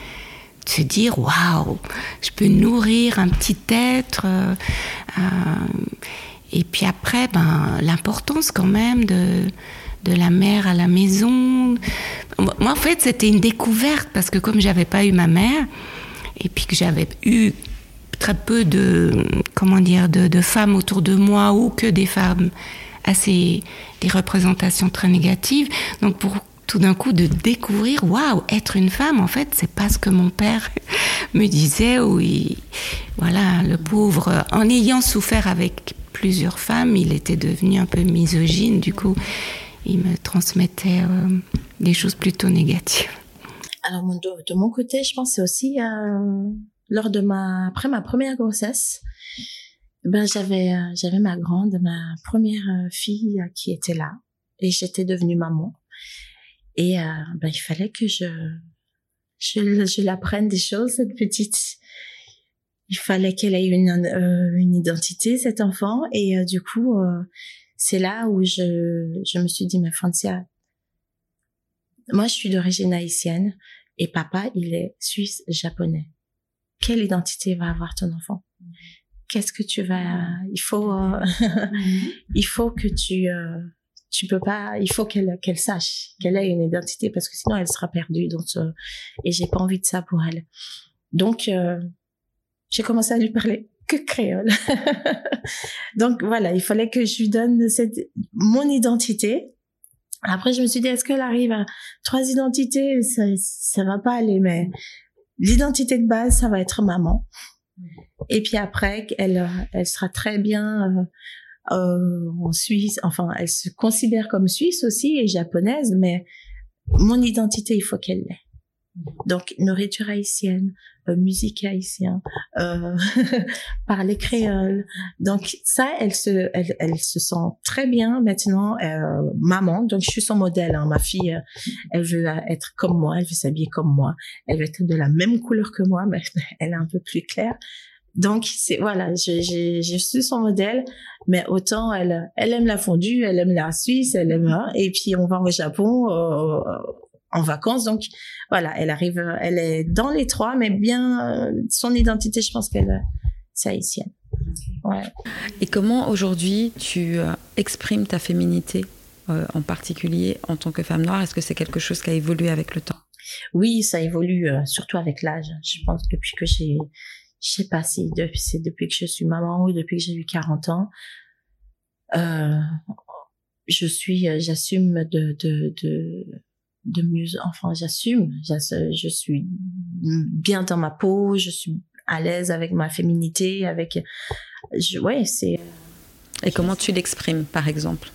se dire, waouh, je peux nourrir un petit être. Et puis après, ben, l'importance quand même de, de la mère à la maison. Moi, en fait, c'était une découverte parce que comme j'avais pas eu ma mère, et puis que j'avais eu très peu de, comment dire, de, de, femmes autour de moi ou que des femmes assez, des représentations très négatives. Donc, pour tout d'un coup de découvrir, waouh, être une femme, en fait, c'est pas ce que mon père (laughs) me disait, où il, voilà, le pauvre, en ayant souffert avec plusieurs femmes, il était devenu un peu misogyne. Du coup, il me transmettait euh, des choses plutôt négatives. Alors de, de mon côté, je pense aussi euh, lors de ma après ma première grossesse, ben j'avais euh, j'avais ma grande, ma première euh, fille euh, qui était là et j'étais devenue maman. Et ben il fallait que je je, je l'apprenne des choses cette petite il fallait qu'elle ait une, euh, une identité, cet enfant. Et euh, du coup, euh, c'est là où je, je me suis dit, mais Francia, moi, je suis d'origine haïtienne et papa, il est suisse-japonais. Quelle identité va avoir ton enfant? Qu'est-ce que tu vas Il faut, (laughs) il faut que tu, tu peux pas. Il faut qu'elle qu'elle sache qu'elle ait une identité parce que sinon elle sera perdue. Donc, et j'ai pas envie de ça pour elle. Donc, j'ai commencé à lui parler que créole. (laughs) Donc voilà, il fallait que je lui donne cette, mon identité. Après, je me suis dit, est-ce qu'elle arrive à trois identités? Ça, ça va pas aller, mais l'identité de base, ça va être maman. Et puis après, elle, elle sera très bien euh, euh, en Suisse. Enfin, elle se considère comme suisse aussi et japonaise, mais mon identité, il faut qu'elle l'ait. Donc, nourriture haïtienne, euh, musique haïtienne, euh, (laughs) parler créole. Donc, ça, elle se, elle, elle se sent très bien maintenant, euh, maman. Donc, je suis son modèle. Hein. Ma fille, euh, elle veut être comme moi, elle veut s'habiller comme moi, elle veut être de la même couleur que moi, mais (laughs) elle est un peu plus claire. Donc c'est voilà, je suis son modèle, mais autant elle, elle aime la fondue, elle aime la Suisse, elle aime hein, et puis on va au Japon euh, en vacances. Donc voilà, elle arrive, elle est dans les trois, mais bien euh, son identité, je pense qu'elle c'est haïtienne. Ouais. Et comment aujourd'hui tu euh, exprimes ta féminité euh, en particulier en tant que femme noire? Est-ce que c'est quelque chose qui a évolué avec le temps? Oui, ça évolue euh, surtout avec l'âge. Je pense que depuis que j'ai, je sais pas si depuis, c'est depuis que je suis maman ou depuis que j'ai eu 40 ans, euh, je suis, j'assume de, de, de, de mieux, enfin, j'assume, je suis bien dans ma peau, je suis à l'aise avec ma féminité, avec, je, ouais, c'est. Et comment tu l'exprimes, par exemple?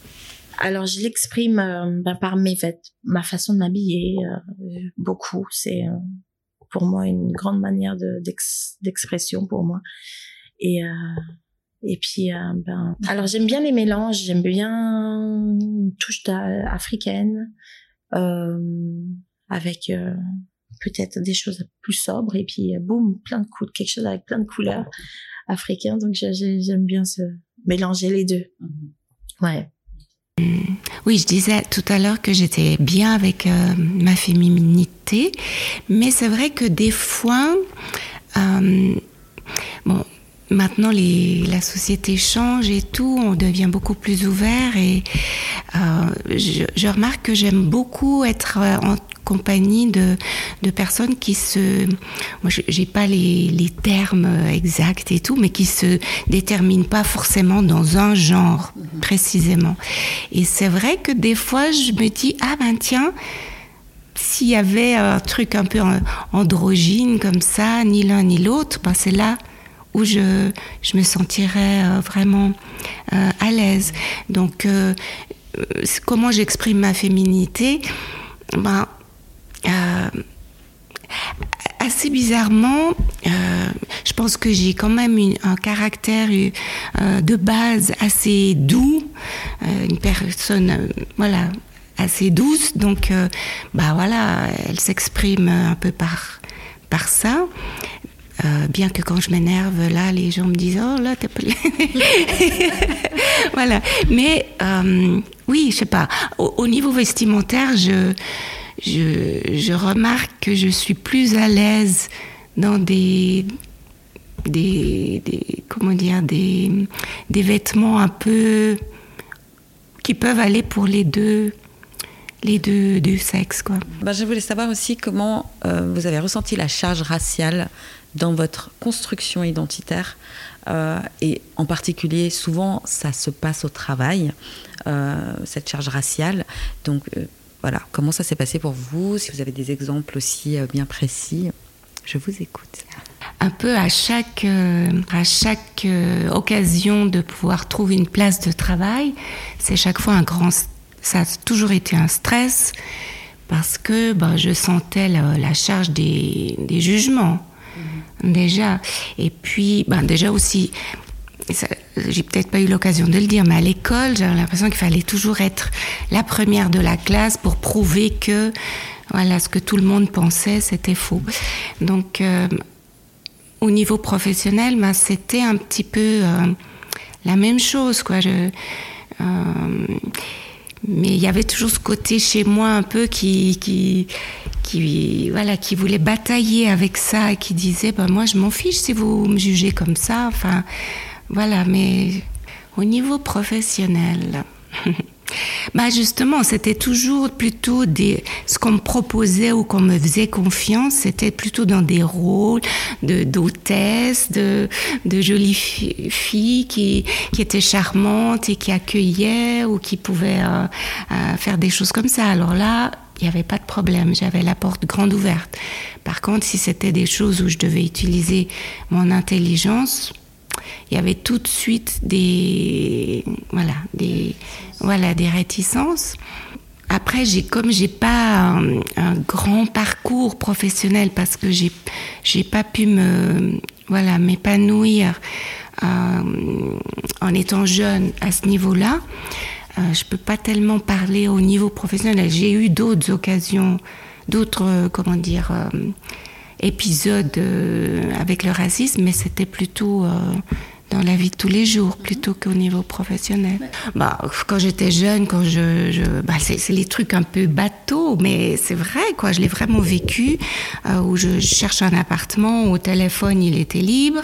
Alors je l'exprime euh, ben, par mes vêtements, ma façon de m'habiller, euh, beaucoup. C'est euh, pour moi une grande manière de, d'expression pour moi. Et et puis ben alors j'aime bien les mélanges, j'aime bien une touche africaine avec peut-être des choses plus sobres et puis boum plein de coups quelque chose avec plein de couleurs africaines donc j'aime bien se mélanger les deux. Mm-hmm. Ouais. Oui, je disais tout à l'heure que j'étais bien avec euh, ma féminité, mais c'est vrai que des fois, euh, bon, maintenant la société change et tout, on devient beaucoup plus ouvert et euh, je, je, remarque que j'aime beaucoup être en compagnie de, de personnes qui se, moi j'ai pas les, les termes exacts et tout, mais qui se déterminent pas forcément dans un genre mhm. précisément. Et c'est vrai que des fois je me dis ah ben tiens s'il y avait un truc un peu androgyne comme ça, ni l'un ni l'autre, ben c'est là où je, je me sentirais euh, vraiment euh, à l'aise. Donc, euh, comment j'exprime ma féminité ben, assez bizarrement, euh, je pense que j'ai quand même une, un caractère euh, de base assez doux, euh, une personne, euh, voilà, assez douce. Donc, euh, bah voilà, elle s'exprime un peu par par ça. bien que quand je m'énerve, là, les gens me disent oh là t'es (laughs) voilà. Mais oui, je sais pas. Au, au niveau vestimentaire, je je, remarque que je suis plus à l'aise dans des, des, comment dire, des, des vêtements un peu qui peuvent aller pour les deux, les deux, sexes. Quoi. Ben, je voulais savoir aussi comment euh, vous avez ressenti la charge raciale dans votre construction identitaire. Euh, et en particulier, souvent, ça se passe au travail, euh, cette charge raciale. Donc, voilà, comment ça s'est passé pour vous Si vous avez des exemples aussi euh, bien précis, je vous écoute. Un peu à chaque, euh, à chaque euh, occasion de pouvoir trouver une place de travail, c'est chaque fois un grand. Ça a toujours été un stress parce que bah, je sentais la, la charge des, des jugements. Mmh. Déjà. Et puis, bah, déjà aussi, j'ai peut-être pas eu l'occasion de le dire, mais à l'école, j'avais l'impression qu'il fallait toujours être la première de la classe pour prouver que voilà ce que tout le monde pensait, c'était faux. Donc, euh, au niveau professionnel, ben, c'était un petit peu euh, la même chose, quoi. Je, euh, mais il y avait toujours ce côté chez moi un peu qui, qui, qui, voilà, qui voulait batailler avec ça et qui disait, ben, moi, je m'en fiche si vous me jugez comme ça. Enfin, voilà, mais au niveau professionnel, (laughs) bah justement, c'était toujours plutôt des, ce qu'on me proposait ou qu'on me faisait confiance, c'était plutôt dans des rôles de d'hôtesse, de, de jolies filles qui, qui étaient charmantes et qui accueillaient ou qui pouvaient euh, euh, faire des choses comme ça. Alors là, il n'y avait pas de problème, j'avais la porte grande ouverte. Par contre, si c'était des choses où je devais utiliser mon intelligence, il y avait tout de suite des voilà des voilà des réticences. Après, j'ai comme j'ai pas un, grand parcours professionnel parce que j'ai j'ai pas pu me voilà m'épanouir euh, en étant jeune à ce niveau-là. Euh, je peux pas tellement parler au niveau professionnel. J'ai eu d'autres occasions, d'autres comment dire. Euh, épisode avec le racisme, mais c'était plutôt dans la vie de tous les jours plutôt qu'au niveau professionnel. Bah, quand j'étais jeune, quand je, bah, c'est les trucs un peu bateaux, mais c'est vrai quoi. Je l'ai vraiment vécu euh, où je cherche un appartement, au téléphone il était libre.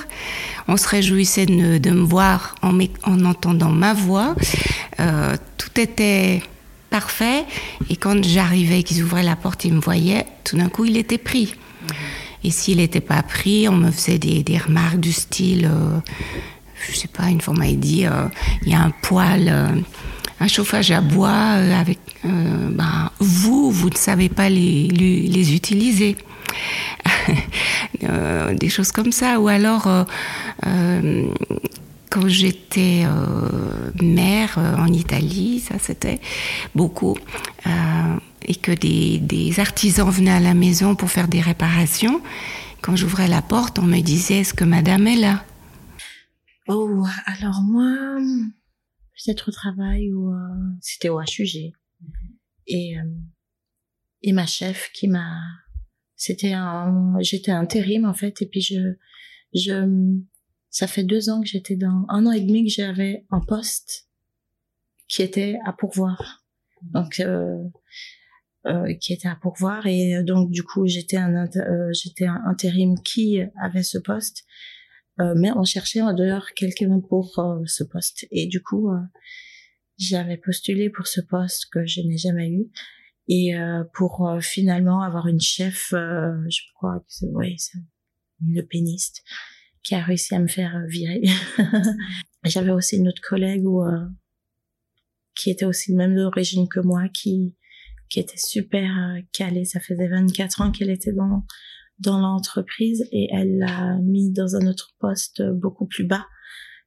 On se réjouissait de, de me voir en, en, entendant ma voix. Euh, tout était parfait. Et quand j'arrivais, qu'ils ouvraient la porte, ils me voyaient. Tout d'un coup, il était pris. Et s'il n'était pas pris, on me faisait des, des remarques du style euh, je sais pas, une fois on m'a dit, euh, il y a un poêle, euh, un chauffage à bois avec, ben, vous, vous ne savez pas les, les, utiliser. (laughs) des choses comme ça. Ou alors, quand j'étais mère en Italie, ça c'était beaucoup, et que des, des, artisans venaient à la maison pour faire des réparations, quand j'ouvrais la porte, on me disait est-ce que madame est là? Oh, alors moi, peut-être au travail ou euh, c'était au HUG. Et, euh, et ma chef qui m'a, c'était un, j'étais intérim en fait, et puis je, je, ça fait deux ans que j'étais dans, un an et demi que j'avais un poste qui était à pourvoir. Donc, euh, euh, qui était à pourvoir et donc du coup j'étais un j'étais un intérim qui avait ce poste euh, mais on cherchait en dehors quelqu'un pour euh, ce poste. Et du coup, euh, j'avais postulé pour ce poste que je n'ai jamais eu. Et pour finalement avoir une chef, je crois que c'est ouais, une péniste, qui a réussi à me faire virer. (laughs) J'avais aussi une autre collègue où, qui était aussi de même d'origine que moi, qui qui était super calée. Ça faisait 24 ans qu'elle était dans dans l'entreprise et elle l'a mis dans un autre poste beaucoup plus bas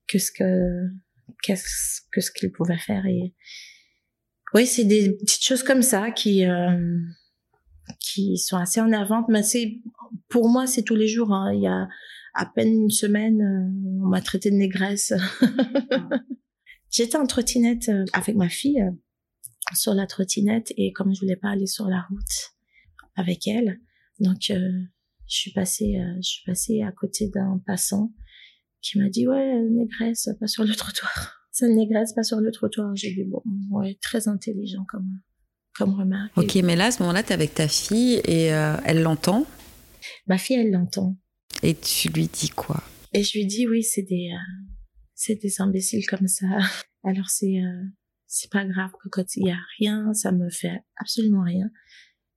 que ce que qu'est-ce que ce qu'il pouvait faire et oui c'est des petites choses comme ça qui euh, qui sont assez en avant mais c'est pour moi c'est tous les jours hein. il y a à peine une semaine euh, on m'a traité de négresse (laughs) j'étais en trottinette euh, avec ma fille sur la trottinette et comme je voulais pas aller sur la route avec elle donc je suis passée, euh, je suis passée à côté d'un passant qui m'a dit ouais négresse pas sur le trottoir. (laughs) Ça négresse pas sur le trottoir. J'ai dit bon ouais très intelligent comme comme remarque. Ok mais là à ce moment-là tu es avec ta fille et euh, elle l'entend? Ma fille elle l'entend. Et tu lui dis quoi? Et je lui dis oui c'est des euh, c'est des imbéciles comme ça. (laughs) Alors c'est c'est pas grave que quand il y a rien ça me fait absolument rien.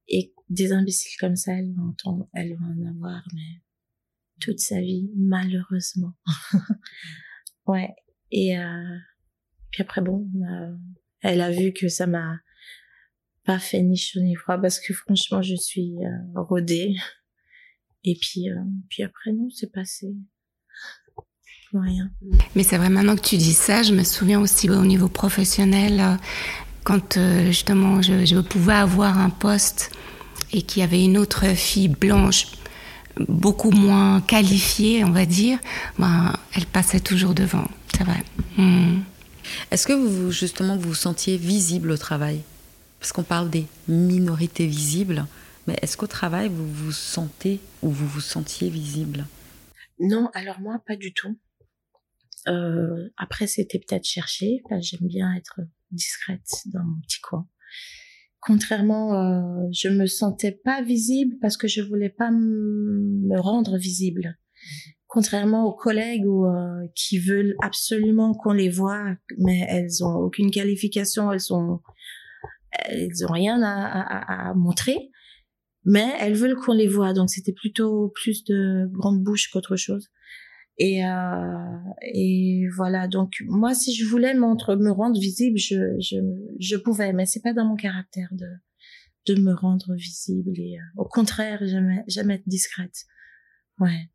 Et des imbéciles comme ça, elle va, entendre, elle va en avoir, mais toute sa vie, malheureusement. (laughs) ouais. Et euh, puis après, bon, elle a vu que ça m'a pas fait ni chaud ni froid parce que franchement, je suis euh, rodée. Et puis, euh, puis après, non, c'est passé. Rien. Mais c'est vrai, maintenant que tu dis ça, je me souviens aussi au niveau professionnel, euh, quand euh, justement je, je, pouvais avoir un poste et qu'il y avait une autre fille blanche beaucoup moins qualifiée, on va dire, ben, elle passait toujours devant. C'est vrai. Hmm. Est-ce que vous, justement, vous vous sentiez visible au travail? Parce qu'on parle des minorités visibles, mais est-ce qu'au travail, vous vous sentez ou vous vous sentiez visible? Non, alors moi, pas du tout. Euh, après, c'était peut-être cherché. J'aime bien être discrète dans mon petit coin. Contrairement, euh, je me sentais pas visible parce que je voulais pas me rendre visible. Contrairement aux collègues ou, euh, qui veulent absolument qu'on les voit, mais elles ont aucune qualification, elles ont elles ont rien à, à, à montrer, mais elles veulent qu'on les voit. Donc c'était plutôt plus de grande bouche qu'autre chose. Et, euh, et voilà. Donc moi, si je voulais me rendre visible, je, je, je pouvais, mais c'est pas dans mon caractère de de me rendre visible. Et euh, au contraire, j'aime être discrète. Ouais.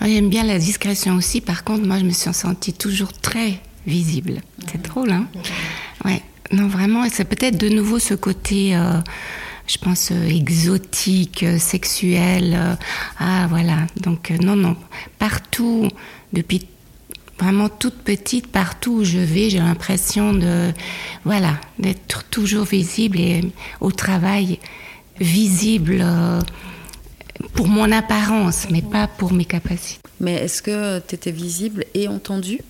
J'aime bien la discrétion aussi. Par contre, moi, je me suis sentie toujours très visible. C'est drôle, hein? Ouais. Non, vraiment. Et c'est peut-être de nouveau ce côté. Euh, je pense, euh, exotique, euh, sexuel. Euh, ah, voilà. Donc, non, non. Partout, depuis vraiment toute petite, partout où je vais, j'ai l'impression de, voilà, d'être toujours visible et au travail visible. pour mon apparence, mais pas pour mes capacités. Mais est-ce que tu étais visible et entendue?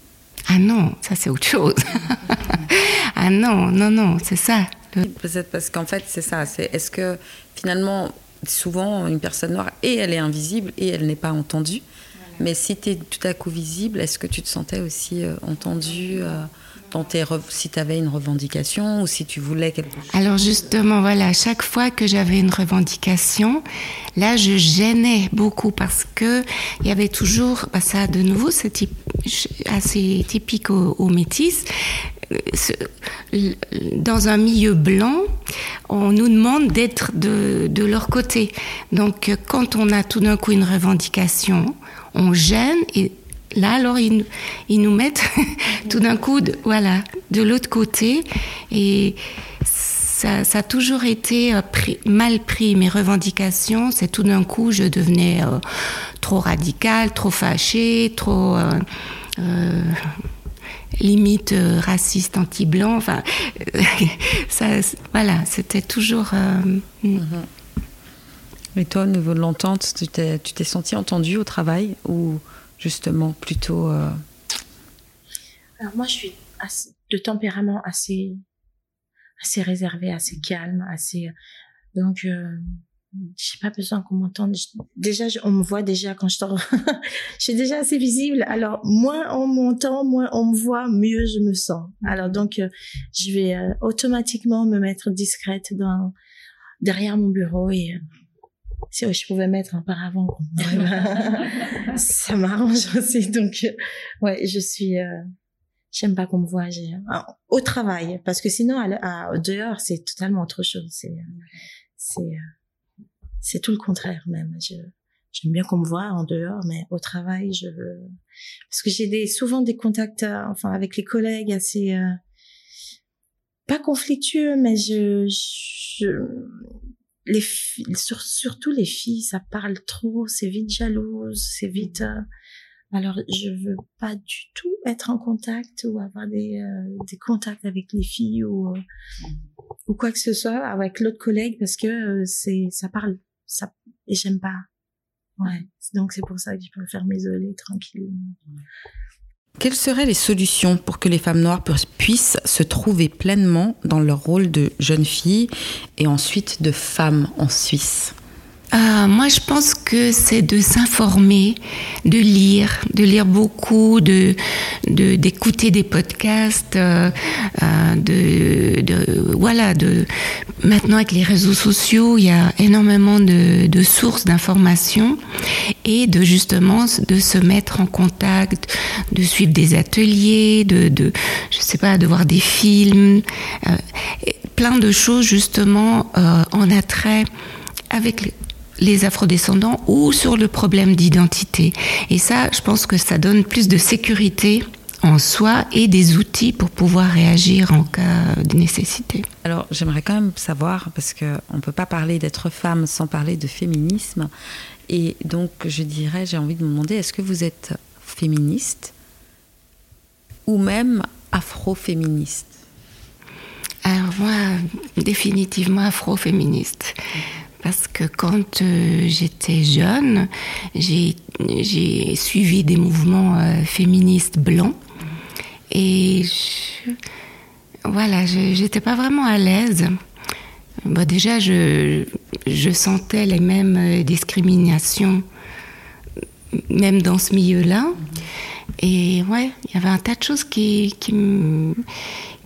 Ah non, ça c'est autre chose. (laughs) ah non, non, non, c'est ça. Peut-être parce qu'en fait, c'est ça. C'est est-ce que finalement, souvent, une personne noire, et elle est invisible et elle n'est pas entendue. Mais si tu es tout à coup visible, est-ce que tu te sentais aussi euh, entendue euh, si tu avais une revendication ou si tu voulais quelque chose Alors justement, voilà, chaque fois que j'avais une revendication, là, je gênais beaucoup parce que il y avait toujours, bah, ça de nouveau, c'est assez typique aux, métis, dans un milieu blanc, on nous demande d'être de, de, leur côté. Donc, quand on a tout d'un coup une revendication, on gêne et là, alors, ils, nous mettent (laughs) tout d'un coup, de, voilà, de l'autre côté. Et ça, a toujours été euh, mal pris. Mes revendications, c'est tout d'un coup, je devenais euh, trop radicale, trop fâchée, trop... Euh, limite raciste, anti-blanc. Enfin, (laughs) ça, voilà, c'était toujours. Mm. Et toi, au niveau de l'entente, tu t'es, tu t'es senti entendue au travail ou justement plutôt. Euh... Alors, moi, je suis assez, de tempérament assez, assez réservé, assez calme, assez. Donc, euh, j'ai pas besoin qu'on m'entende. Déjà, on me voit déjà quand je t'en... (laughs) je suis déjà assez visible. Alors, moins on m'entend, moins on me voit, mieux je me sens. Alors, donc, euh, je vais euh, automatiquement me mettre discrète dans, derrière mon bureau et si je pouvais mettre un paravent, (laughs) (laughs) ça m'arrange (laughs) aussi. Donc, ouais, je suis... J'aime pas qu'on me voit au travail parce que sinon à, à dehors c'est totalement autre chose. C'est c'est c'est tout le contraire même. Je, j'aime bien qu'on me voit en dehors, mais au travail, je veux parce que j'ai des souvent des contacts, euh, enfin avec les collègues assez euh, pas conflictueux, mais je, je les sur, surtout les filles, ça parle trop, c'est vite jalouse, c'est vite. Euh, alors je veux pas du tout être en contact ou avoir des des contacts avec les filles ou ou quoi que ce soit avec l'autre collègue parce que c'est ça parle ça, et j'aime pas. Ouais. Donc c'est pour ça que je préfère m'isoler tranquillement. Quelles seraient les solutions pour que les femmes noires puissent se trouver pleinement dans leur rôle de jeune fille et ensuite de femme en Suisse? Ah, moi, je pense que c'est de s'informer, de lire, de lire beaucoup, de d'écouter des podcasts, euh, euh, de, voilà, de maintenant avec les réseaux sociaux, il y a énormément de, sources d'informations et de justement de se mettre en contact, de suivre des ateliers, de, de je sais pas, de voir des films, euh, plein de choses justement euh, en attrait avec les afrodescendants ou sur le problème d'identité. Et ça, je pense que ça donne plus de sécurité en soi et des outils pour pouvoir réagir en cas de nécessité. Alors j'aimerais quand même savoir, parce qu'on ne peut pas parler d'être femme sans parler de féminisme, et donc je dirais, j'ai envie de me demander, est-ce que vous êtes féministe ou même afroféministe? Alors moi, définitivement afroféministe parce que quand euh, j'étais jeune, j'ai suivi des mouvements euh, féministes blancs et je, voilà, j'étais pas vraiment à l'aise. Bon, déjà, je, sentais les mêmes euh, discriminations, même dans ce milieu-là. Et ouais, il y avait un tas de choses qui, qui,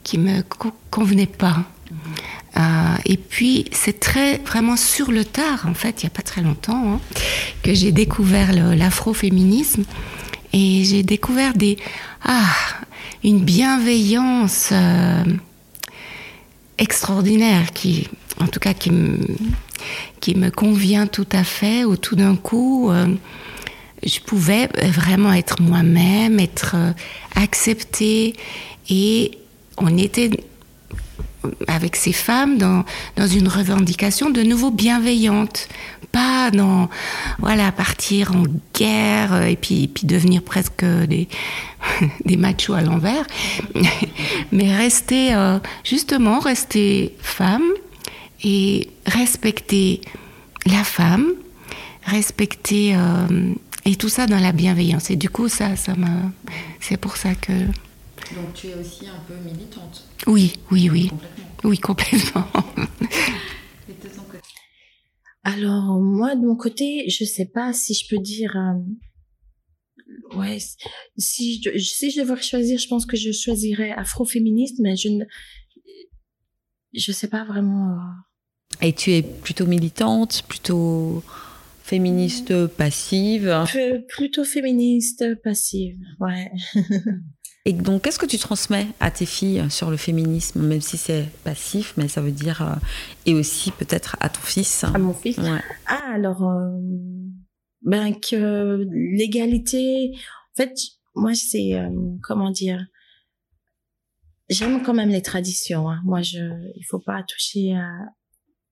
qui me convenaient pas. Euh, et puis, c'est très vraiment sur le tard, en fait, il n'y a pas très longtemps, hein, que j'ai découvert l'afroféminisme. Et j'ai découvert des. Ah, une bienveillance euh, extraordinaire qui, en tout cas, qui me, qui me convient tout à fait, où tout d'un coup, euh, je pouvais vraiment être moi-même, être acceptée, et on était avec ces femmes dans, dans une revendication de nouveau bienveillante, pas dans voilà partir en guerre euh, et puis, puis devenir presque des, (laughs) des machos à l'envers, (laughs) mais rester euh, justement rester femme et respecter la femme, respecter et tout ça dans la bienveillance. Et du coup, ça, ça m'a. C'est pour ça que. Donc tu es aussi un peu militante. Oui, oui, oui. Complètement. Oui, complètement. (laughs) Alors moi de mon côté, je sais pas si je peux dire. ouais, si je, si je devrais choisir, je pense que je choisirais afroféministe, mais je ne, je sais pas vraiment. Et tu es plutôt militante, plutôt féministe passive? Plutôt féministe passive, ouais. (laughs) Et donc, qu'est-ce que tu transmets à tes filles sur le féminisme, même si c'est passif, mais ça veut dire, euh, et aussi peut-être à ton fils? À mon fils? Ouais. Ah, alors, euh, ben que l'égalité, en fait, moi, c'est, euh, comment dire, j'aime quand même les traditions. Hein. Moi, je, il faut pas toucher à,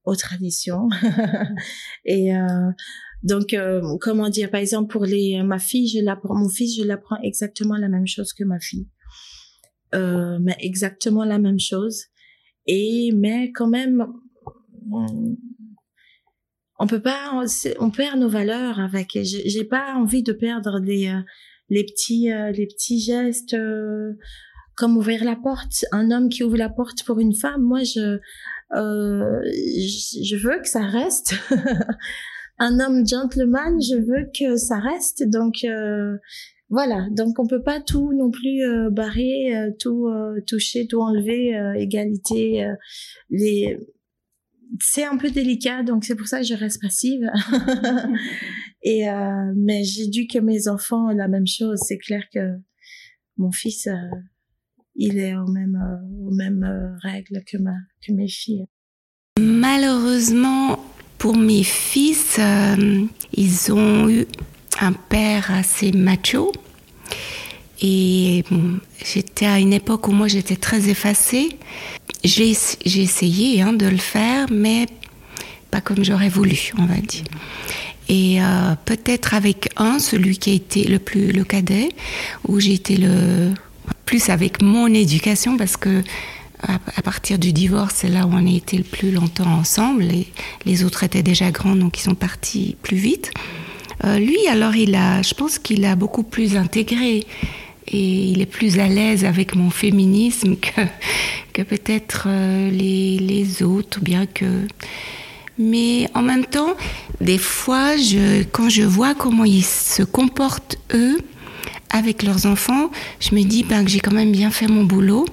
aux traditions. (laughs) et donc, euh, comment dire, par exemple, pour les, ma fille, je l'apprends, mon fils, je l'apprends exactement la même chose que ma fille. Euh, mais exactement la même chose. Et, mais quand même, on, peut pas, on, perd nos valeurs avec, j'ai pas envie de perdre les, euh, les petits, euh, les petits gestes, comme ouvrir la porte. Un homme qui ouvre la porte pour une femme, moi, je, euh, je veux que ça reste. (laughs) un homme gentleman, je veux que ça reste. Donc euh, voilà, donc on peut pas tout non plus euh, barrer, euh, tout euh, toucher, tout enlever, égalité. les c'est un peu délicat, donc c'est pour ça que je reste passive. (laughs) Et mais j'éduque mes enfants la même chose. C'est clair que mon fils il est aux mêmes, aux mêmes règles que, ma, que mes filles. Malheureusement, pour mes fils, euh, ils ont eu un père assez macho. Et j'étais à une époque où moi j'étais très effacée. J'ai essayé hein, de le faire, mais pas comme j'aurais voulu, on va dire. Et euh, peut-être avec un, celui qui a été le plus le cadet, où j'ai été le plus avec mon éducation, parce que à, partir du divorce, c'est là où on a été le plus longtemps ensemble. Les, les autres étaient déjà grands, donc ils sont partis plus vite. Euh, lui, alors, il a, je pense qu'il a beaucoup plus intégré et il est plus à l'aise avec mon féminisme (laughs) que, peut-être euh, les, autres, bien que. Mais en même temps, des fois, quand je vois comment ils se comportent eux avec leurs enfants, je me dis ben, que j'ai quand même bien fait mon boulot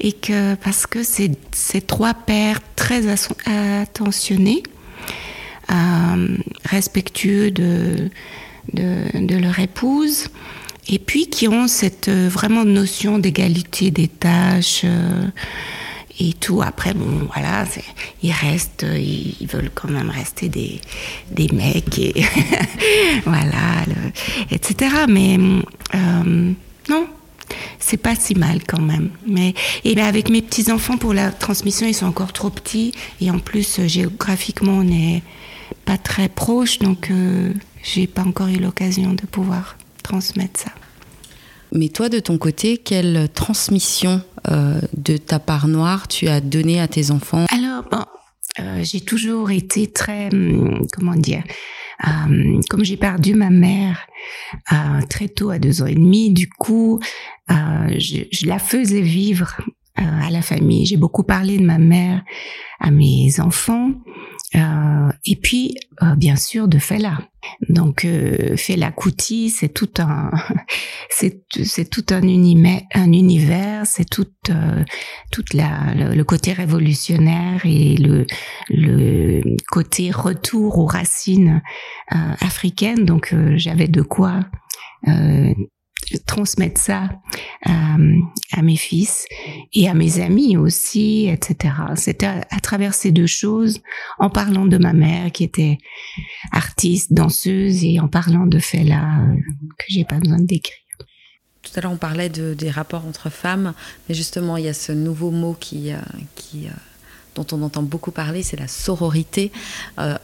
et que parce que c'est ces trois pères très attentionnés, euh, respectueux de, de, leur épouse, et puis qui ont cette euh, vraiment notion d'égalité des tâches. Euh, et tout. Après, bon, voilà, ils restent, ils, veulent quand même rester des, des mecs, et (laughs) voilà, etc. Mais non, c'est pas si mal quand même. Mais et ben avec mes petits enfants pour la transmission, ils sont encore trop petits et en plus euh, géographiquement on n'est pas très proche, donc euh, j'ai pas encore eu l'occasion de pouvoir transmettre ça. Mais toi, de ton côté, quelle transmission euh, de ta part noire tu as donné à tes enfants? Alors, bon, j'ai toujours été très, hum, comment dire, euh, comme j'ai perdu ma mère euh, très tôt, à deux ans et demi, du coup, euh, je, je, la faisais vivre à la famille. J'ai beaucoup parlé de ma mère à mes enfants. Euh, et puis, euh, bien sûr, de Fela. Donc, euh, Fela Kuti, c'est tout un, (laughs) c'est, tout un, univers, un univers, c'est tout, euh, toute la, le, côté révolutionnaire et le, le côté retour aux racines euh, africaines. Donc, j'avais de quoi transmettre ça euh, à mes fils et à mes amis aussi, etc. C'était à, travers ces deux choses, en parlant de ma mère qui était artiste, danseuse, et en parlant de Fela euh, que j'ai pas besoin de décrire. Tout à l'heure, on parlait de, des rapports entre femmes, mais justement, il y a ce nouveau mot qui, euh, qui, dont on entend beaucoup parler, c'est la sororité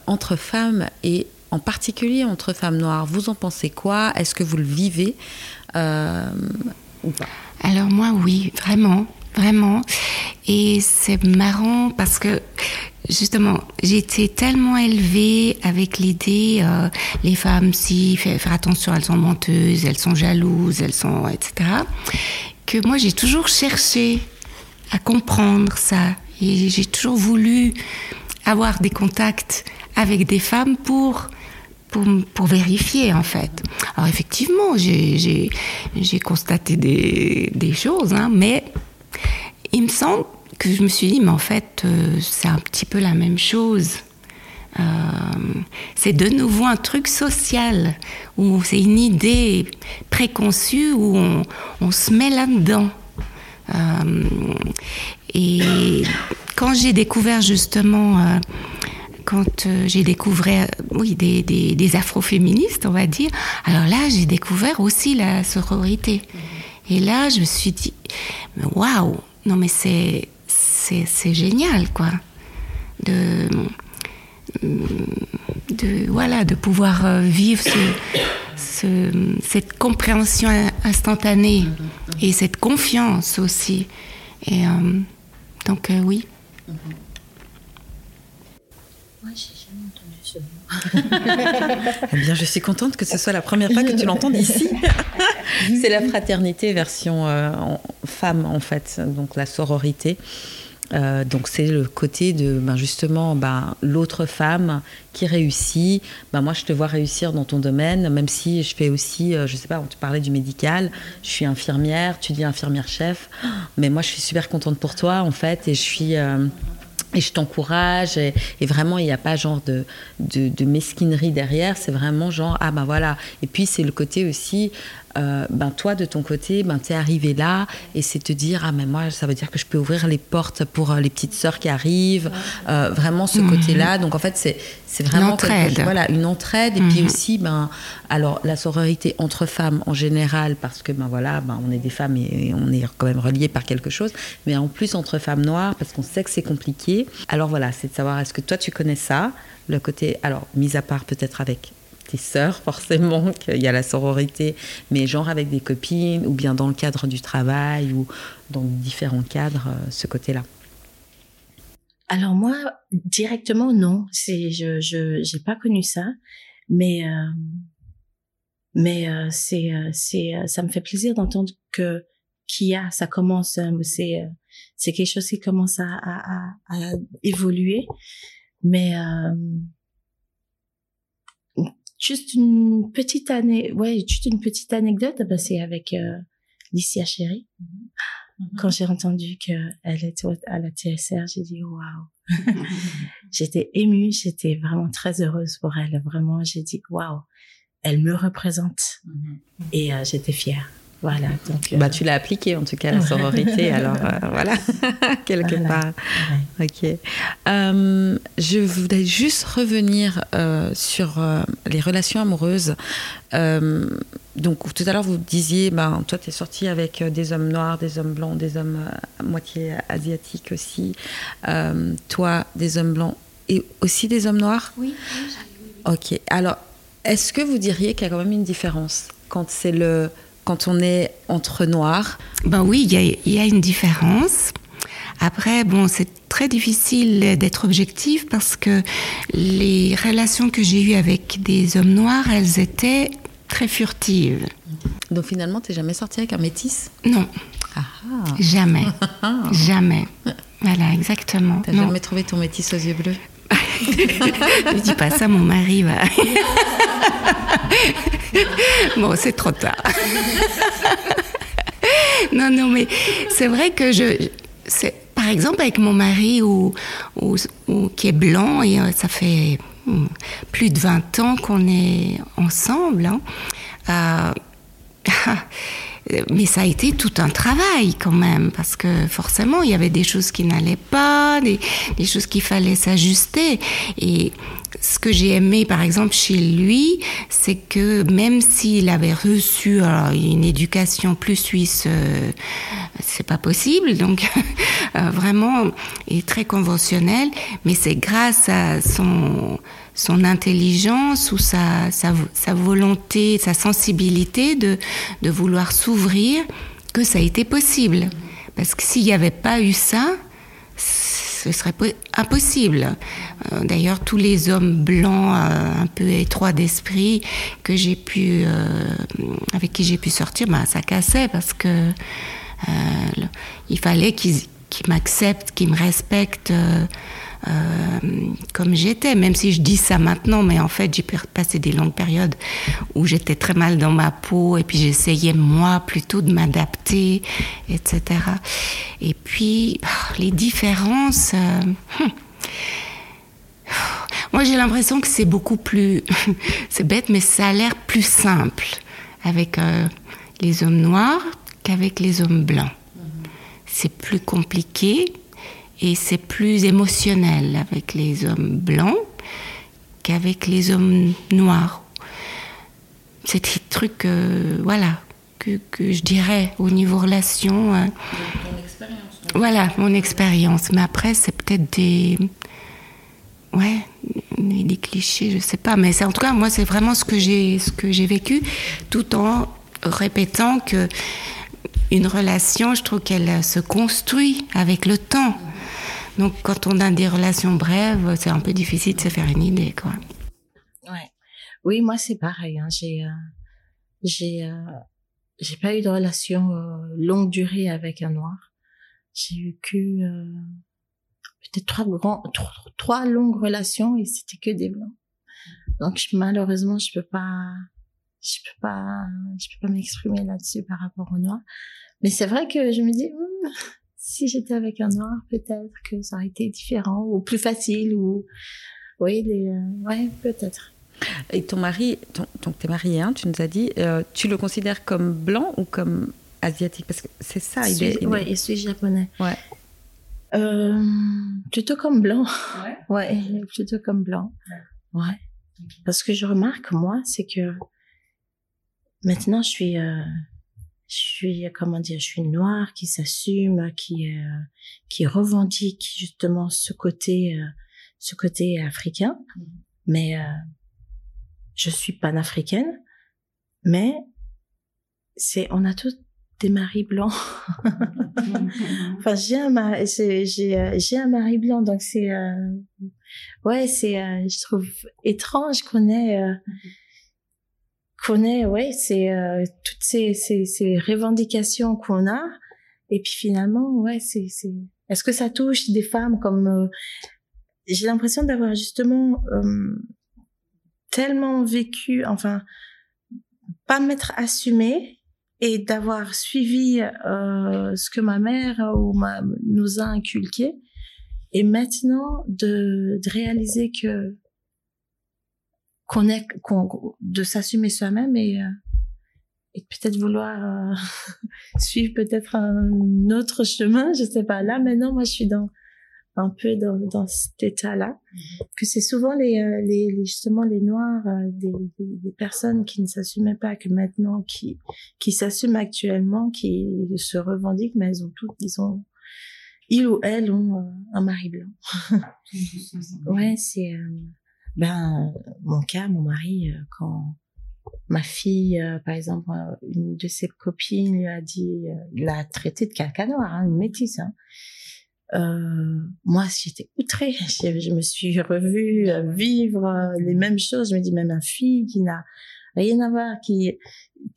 entre femmes et en particulier entre femmes noires. Vous en pensez quoi? Est-ce que vous le vivez? euh, ou pas Alors moi, oui, vraiment, vraiment. Et c'est marrant parce que justement, j'ai été tellement élevée avec l'idée, euh, les femmes, si, faire attention, elles sont menteuses, elles sont jalouses, elles sont, etc., que moi j'ai toujours cherché à comprendre ça. Et j'ai toujours voulu avoir des contacts avec des femmes pour, pour, vérifier, en fait. Alors, effectivement, j'ai constaté des, choses, hein, mais il me semble que je me suis dit, mais en fait, euh, c'est un petit peu la même chose. Euh, c'est de nouveau un truc social, où c'est une idée préconçue, où on, on se met là-dedans. Euh, et quand j'ai découvert justement, quand euh, j'ai découvert, oui, des, des, afroféministes, on va dire, alors là, j'ai découvert aussi la sororité. Et là, je me suis dit, waouh, non mais c'est, c'est, génial, quoi. De, de, voilà, de pouvoir vivre ce, ce, cette compréhension instantanée et cette confiance aussi. Et euh, donc, euh, oui. Moi, j'ai jamais entendu ce mot. (laughs) eh bien, je suis contente que ce soit la première fois que tu l'entendes ici. (laughs) C'est la fraternité version euh, en- femme, en fait, donc la sororité. Euh, donc c'est le côté de ben, justement ben, l'autre femme qui réussit. Ben, moi je te vois réussir dans ton domaine, même si je fais aussi, euh, je sais pas, on te parlait du médical, je suis infirmière, tu dis infirmière chef, mais moi je suis super contente pour toi en fait et je suis... euh, et je t'encourage et, vraiment il n'y a pas genre de, de, de mesquinerie derrière c'est vraiment genre ah ben voilà. Et puis c'est le côté aussi euh, ben toi de ton côté ben t'es arrivé là et c'est te dire ah mais moi ça veut dire que je peux ouvrir les portes pour euh, les petites sœurs qui arrivent. Euh, vraiment ce côté là donc en fait c'est c'est vraiment L'entraide. chose- voilà une entraide. Et puis aussi ben alors la sororité entre femmes en général parce que ben voilà ben on est des femmes et, et on est quand même reliés par quelque chose. Mais en plus entre femmes noires parce qu'on sait que c'est compliqué. Alors voilà c'est de savoir est-ce que toi tu connais ça? Le côté alors mis à part peut-être avec sœurs forcément qu'il y a la sororité mais genre avec des copines ou bien dans le cadre du travail ou dans différents cadres euh, ce côté là Alors moi, directement, non. C'est, je, je, j'ai pas connu ça, mais, euh, mais euh, c'est, c'est, ça me fait plaisir d'entendre que qu'il y a, ça commence, euh, c'est, c'est quelque chose qui commence à, à, à, à évoluer, mais juste une petite année, ouais, juste une petite anecdote, bah, c'est avec euh, Licia Chéri. Quand j'ai entendu qu'elle était à la TSR, j'ai dit waouh. (laughs) j'étais émue, j'étais vraiment très heureuse pour elle. Vraiment, j'ai dit waouh, elle me représente et euh, j'étais fière. Voilà. Donc, euh, bah tu l'as appliqué en tout cas la (laughs) sororité alors euh, voilà (laughs) quelque Voilà. part ouais. Ok. Euh, je voudrais juste revenir euh, sur euh, les relations amoureuses. Euh, donc, tout à l'heure, vous disiez, ben, toi, tu es sorti avec euh, des hommes noirs, des hommes blancs, des hommes euh, à moitié asiatiques aussi. Euh, toi, des hommes blancs et aussi des hommes noirs? Oui. Ok. Alors, est-ce que vous diriez qu'il y a quand même une différence quand c'est le quand on est entre noirs Ben oui, il y a, il y a une différence. Après, bon, c'est très difficile d'être objectif parce que les relations que j'ai eues avec des hommes noirs, elles étaient très furtives. Donc, finalement, tu n'es jamais sorti avec un métis? Non, ah. jamais, (laughs) jamais. Voilà, exactement. T'as Non. jamais trouvé ton métis aux yeux bleus? (laughs) Ne dis pas ça, mon mari va. (laughs) (laughs) bon, c'est trop tard. (laughs) non, non, mais c'est vrai que je. c'est- Par exemple, avec mon mari ou, ou- qui est blanc, et euh, ça fait hmm, plus de 20 ans qu'on est ensemble. hein, euh, (laughs) mais ça a été tout un travail quand même, parce que forcément, il y avait des choses qui n'allaient pas, des, choses qu'il fallait s'ajuster. Et ce que j'ai aimé, par exemple, chez lui, c'est que même s'il avait reçu une éducation plus suisse, euh, c'est pas possible, donc (laughs) euh, vraiment, il est très conventionnel, mais c'est grâce à son son intelligence ou sa, sa, volonté, sa sensibilité de, de vouloir s'ouvrir, que ça a été possible. Parce que s'il n'y avait pas eu ça, ce serait impossible. Euh, d'ailleurs, tous les hommes blancs, euh, un peu étroits d'esprit, que j'ai pu, avec qui j'ai pu sortir, bah, ça cassait parce que il fallait qu'ils m'acceptent, qu'ils me respectent. Euh, comme j'étais, même si je dis ça maintenant, mais en fait j'ai passé des longues périodes où j'étais très mal dans ma peau et puis j'essayais moi plutôt de m'adapter, etc. Et puis oh, les différences, euh, hmm. moi j'ai l'impression que c'est beaucoup plus, (laughs) c'est bête, mais ça a l'air plus simple avec euh, les hommes noirs qu'avec les hommes blancs. C'est plus compliqué, et c'est plus émotionnel avec les hommes blancs qu'avec les hommes noirs. C'est des trucs, euh, voilà, que, que, je dirais au niveau relation. Euh, voilà, mon expérience. Mais après, c'est peut-être des. Ouais, des, clichés, je sais pas. Mais en tout cas, moi, c'est vraiment ce que j'ai, ce que j'ai vécu, tout en répétant que une relation, je trouve qu'elle se construit avec le temps. Donc, quand on a des relations brèves, c'est un peu difficile de se faire une idée, quoi. Ouais. Oui, moi, c'est pareil. Hein. J'ai, euh, j'ai, euh, j'ai pas eu de relation euh, longue durée avec un noir. J'ai eu que euh, peut-être trois grands, trois, longues relations et c'était que des blancs. Donc, malheureusement, je peux pas, je peux pas, je peux pas m'exprimer là-dessus par rapport au noir. Mais c'est vrai que je me dis, hmm, si j'étais avec un noir, peut-être que ça aurait été différent ou plus facile ou oui, les, euh, ouais, peut-être. Et ton mari, ton, donc tu es marié, hein, tu nous as dit, euh, tu le considères comme blanc ou comme asiatique? Parce que c'est ça, il est. Oui, il suis japonais. Ouais. Euh, plutôt comme blanc. Ouais. (laughs) ouais, plutôt comme blanc. Ouais. ouais. Parce que je remarque, moi, c'est que maintenant, je suis je suis comment dire je suis noire qui s'assume qui euh, qui revendique justement ce côté euh, ce côté africain mm-hmm. mais euh, je suis panafricaine mais c'est on a tous des maris blancs mm-hmm. (laughs) enfin j'ai un j'ai euh, j'ai un mari blanc donc c'est ouais c'est je trouve étrange qu'on ait mm-hmm connaît, ouais, c'est euh, toutes ces, ces, ces revendications qu'on a. Et puis finalement, ouais, c'est, c'est. Est-ce que ça touche des femmes comme euh, J'ai l'impression d'avoir justement euh, tellement vécu, enfin, pas m'être assumée et d'avoir suivi ce que ma mère ou ma, nous a inculqué. Et maintenant, de, de réaliser que qu'on est de s'assumer soi-même et euh, et peut-être vouloir euh, (laughs) suivre peut-être un autre chemin je sais pas. Là maintenant moi je suis dans un peu dans, dans cet état-là. Mm-hmm. que c'est souvent les, euh, les, les, justement les noirs des, des, personnes qui ne s'assumaient pas que maintenant qui qui s'assument actuellement qui se revendiquent mais elles ont toutes ils ont ils ou elles ont un mari blanc. Ouais c'est ben mon cas, mon mari, euh, quand ma fille, euh, par exemple, euh, une de ses copines lui a dit, l'a traité de caca noir, hein, une métisse. Hein. Euh, moi, j'étais outrée. (laughs) Je, je, me suis revue vivre les mêmes choses. Je me dis, même ma fille qui n'a rien à voir, qui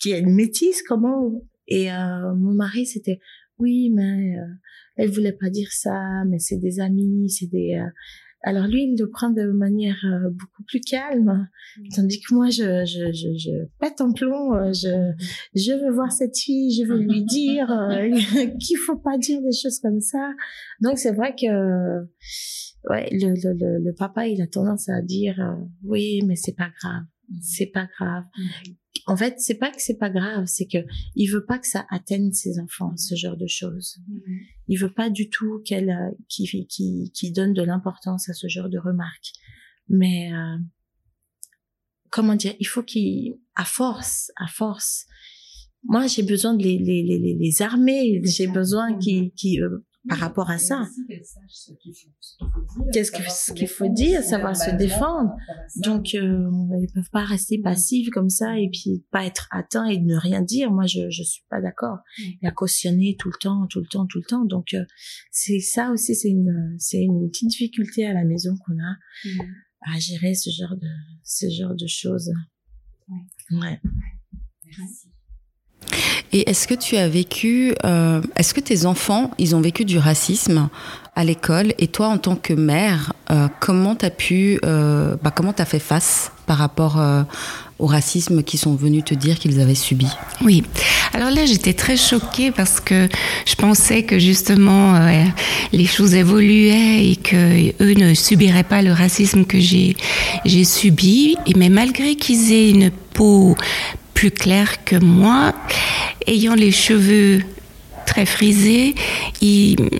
qui est une métisse, comment? Et mon mari, c'était, oui, mais elle voulait pas dire ça, mais c'est des amis, c'est des alors lui, il le prend de manière euh, beaucoup plus calme, mm. tandis que moi, je, je, je, je pète en plomb. Euh, je, mm. je veux voir cette fille, je veux lui dire euh, (laughs) qu'il faut pas dire des choses comme ça. Donc c'est vrai que ouais, le, le, le, papa, il a tendance à dire oui, mais c'est pas grave, mm. c'est pas grave en fait, c'est pas que c'est pas grave, c'est que il veut pas que ça atteigne ses enfants, ce genre de choses. Mm-hmm. Il veut pas du tout qu'elle, euh, qui, qui, qui donne de l'importance à ce genre de remarques. Mais euh, comment dire, il faut qu'il, à force, à force. Moi, j'ai besoin de les les les, les armer. J'ai besoin qui qui euh, par rapport à ça. Qu'est-ce qu'il faut dire, savoir se défendre. Donc, euh, ils peuvent pas rester passifs comme ça et puis pas être atteints et ne rien dire. Moi, je je suis pas d'accord. Et à cautionner tout le temps, tout le temps, tout le temps. Donc, euh, c'est ça aussi, c'est une c'est une petite difficulté à la maison qu'on a à gérer ce genre de ce genre de choses. Ouais. Merci. Et est-ce que tu as vécu, euh, est-ce que tes enfants, ils ont vécu du racisme à l'école et toi, en tant que mère, euh, comment t'as pu, euh, bah, comment t'as fait face par rapport euh, au racisme qu'ils sont venus te dire qu'ils avaient subi? Oui. Alors là, j'étais très choquée parce que je pensais que justement euh, les choses évoluaient et que eux ne subiraient pas le racisme que j'ai subi. Mais malgré qu'ils aient une peau plus claire que moi, ayant les cheveux très frisés,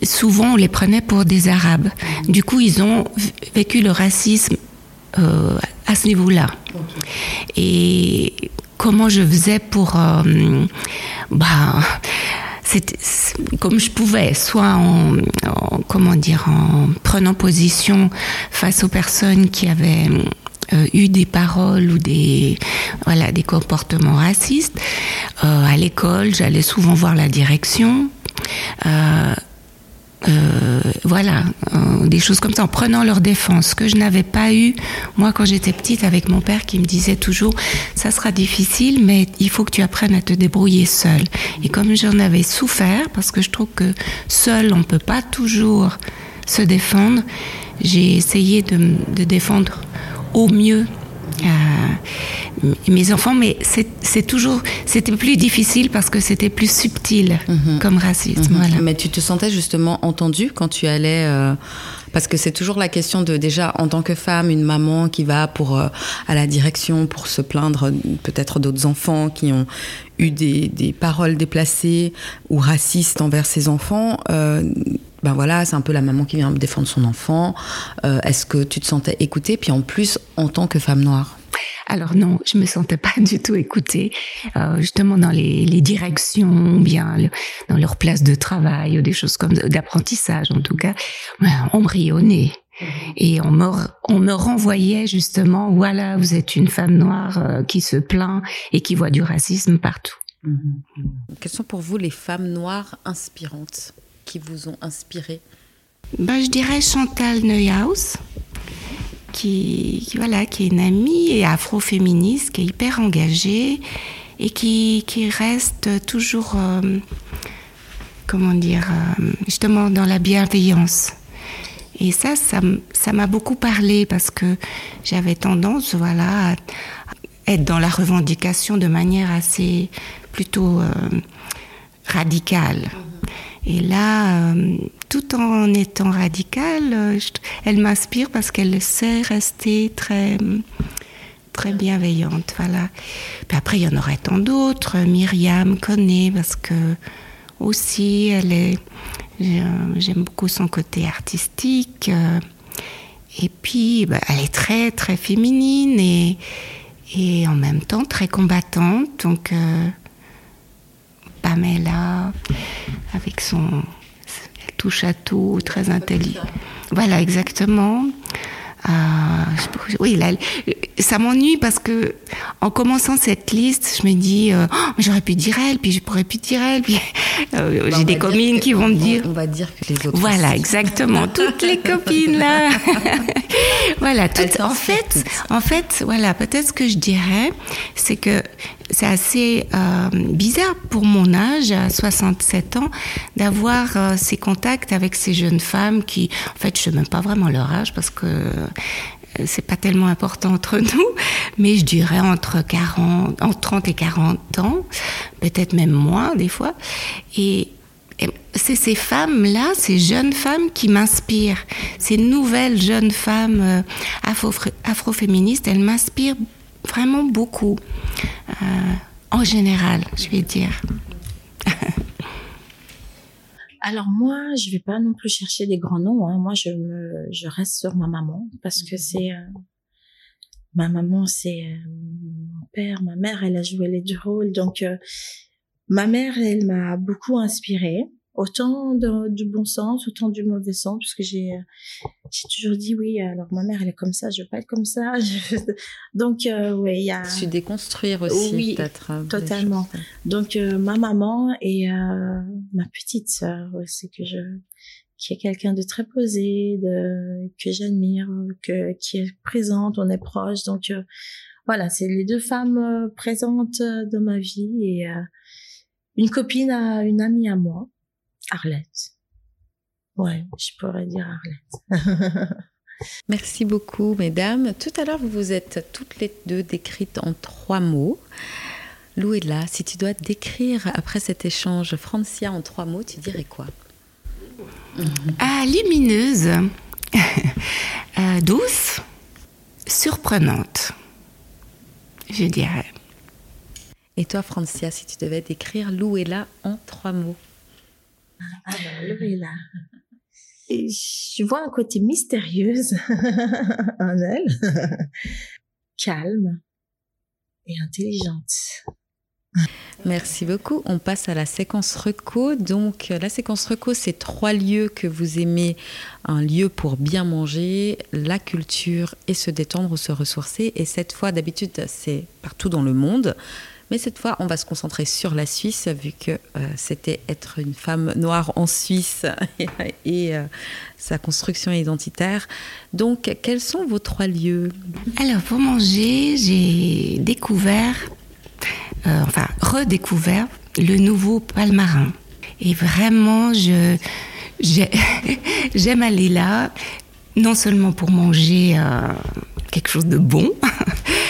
souvent on les prenait pour des Arabes. Du coup, ils ont vécu le racisme euh, à ce niveau-là. Et comment je faisais pour, euh, bah, c'était comme je pouvais, soit en, comment dire, en prenant position face aux personnes qui avaient euh, eu des paroles ou des voilà des comportements racistes. Euh, à l'école, j'allais souvent voir la direction. Euh, voilà, des choses comme ça, en prenant leur défense, que je n'avais pas eu, moi, quand j'étais petite, avec mon père qui me disait toujours, ça sera difficile, mais il faut que tu apprennes à te débrouiller seul. Et comme j'en avais souffert, parce que je trouve que seul, on ne peut pas toujours se défendre, j'ai essayé de, de défendre au mieux euh, mes enfants, mais c'est toujours, c'était plus difficile parce que c'était plus subtil mmh. comme racisme. Mmh. Voilà. Mais tu te sentais justement entendue quand tu allais, euh, parce que c'est toujours la question de déjà en tant que femme, une maman qui va pour euh, à la direction pour se plaindre peut-être d'autres enfants qui ont eu des, des, paroles déplacées ou racistes envers ses enfants. Euh, ben voilà, c'est un peu la maman qui vient défendre son enfant. Euh, Est-ce que tu te sentais écoutée? Puis en plus, en tant que femme noire? Alors non, je me sentais pas du tout écoutée, euh, justement dans les, les directions, bien dans leur place de travail ou des choses comme d'apprentissage en tout cas, on me rionnait. Et on me, on me renvoyait justement, voilà, vous êtes une femme noire euh, qui se plaint et qui voit du racisme partout. Mmh. Quelles sont pour vous les femmes noires inspirantes qui vous ont inspiré? Ben, Je dirais Chantal Neuhaus, qui, qui, voilà, qui est une amie et afroféministe, qui est hyper engagée et qui, qui reste toujours, euh, comment dire, euh, justement dans la bienveillance. Et ça, ça m'a beaucoup parlé parce que j'avais tendance, voilà, à être dans la revendication de manière assez plutôt euh, radicale. Et là, euh, tout en étant radicale, euh, elle m'inspire parce qu'elle sait rester très très bienveillante, voilà. Puis après, il y en aurait tant d'autres. Myriam connaît parce que aussi, elle est, j'aime beaucoup son côté artistique. Et puis, bah, elle est très très féminine et et en même temps très combattante. Donc euh, Pamela, avec son touche à tout, très intelligent. Voilà, exactement. Euh, oui, là, ça m'ennuie parce que en commençant cette liste, je me dis, euh, oh, j'aurais pu dire elle, puis je pourrais pu dire elle, puis euh, j'ai des copines qui vont me dire. On va dire que les autres. Voilà, exactement, toutes les (laughs) copines là. (laughs) voilà, tout, en fait, en fait, voilà, peut-être ce que je dirais, c'est que c'est assez euh, bizarre pour mon âge, à 67 ans, d'avoir euh, ces contacts avec ces jeunes femmes qui, en fait, je sais même pas vraiment leur âge parce que c'est pas tellement important entre (laughs) nous, mais je dirais entre 40, entre 30 et 40 ans, peut-être même moins des fois. Et, c'est ces femmes-là, ces jeunes femmes qui m'inspirent. Ces nouvelles jeunes femmes euh, afro, afroféministes, elles m'inspirent vraiment beaucoup. Euh, en général, je vais dire. (laughs) Alors moi, je vais pas non plus chercher des grands noms. Hein. Moi, je me, je reste sur ma maman parce que c'est euh, ma maman, c'est euh, mon père, ma mère, elle a joué les deux rôles. Donc euh, ma mère, elle m'a beaucoup inspirée. Autant de, du bon sens, autant du mauvais sens, parce que j'ai j'ai toujours dit oui. Alors ma mère, elle est comme ça, je veux pas être comme ça. (laughs) Donc euh, oui, il y a. Su déconstruire aussi, Oui, peut-être. hein, totalement. Donc euh, ma maman et euh, ma petite sœur, ouais, c'est que je qui est quelqu'un de très posé, de que j'admire, que qui est présente, on est proche. Donc euh, voilà, c'est les deux femmes euh, présentes euh, dans ma vie et euh, une copine à une amie à moi, Arlette. Ouais, je pourrais dire Arlette. (laughs) Merci beaucoup, mesdames. Tout à l'heure, vous vous êtes toutes les deux décrites en trois mots. Louella, si tu dois décrire après cet échange Francia en trois mots, tu dirais quoi? (laughs) Ah, lumineuse, (laughs) euh, douce, surprenante, je dirais. Et toi, Francia, si tu devais décrire Louella en trois mots? Alors, (laughs) Lorella. Et Je vois un côté mystérieuse (laughs) en elle, (laughs) calme et intelligente. Merci beaucoup. On passe à la séquence reco. Donc, euh, la séquence reco, c'est trois lieux que vous aimez. Un lieu pour bien manger, la culture et se détendre ou se ressourcer. Et cette fois, d'habitude, c'est partout dans le monde. Mais cette fois, on va se concentrer sur la Suisse, vu que euh, c'était être une femme noire en Suisse (laughs) et, euh, sa construction identitaire. Donc, quels sont vos trois lieux? Alors, pour manger, j'ai découvert, euh, enfin, redécouvert le nouveau palmarin. Et vraiment, (laughs) j'aime aller là, non seulement pour manger quelque chose de bon, (laughs)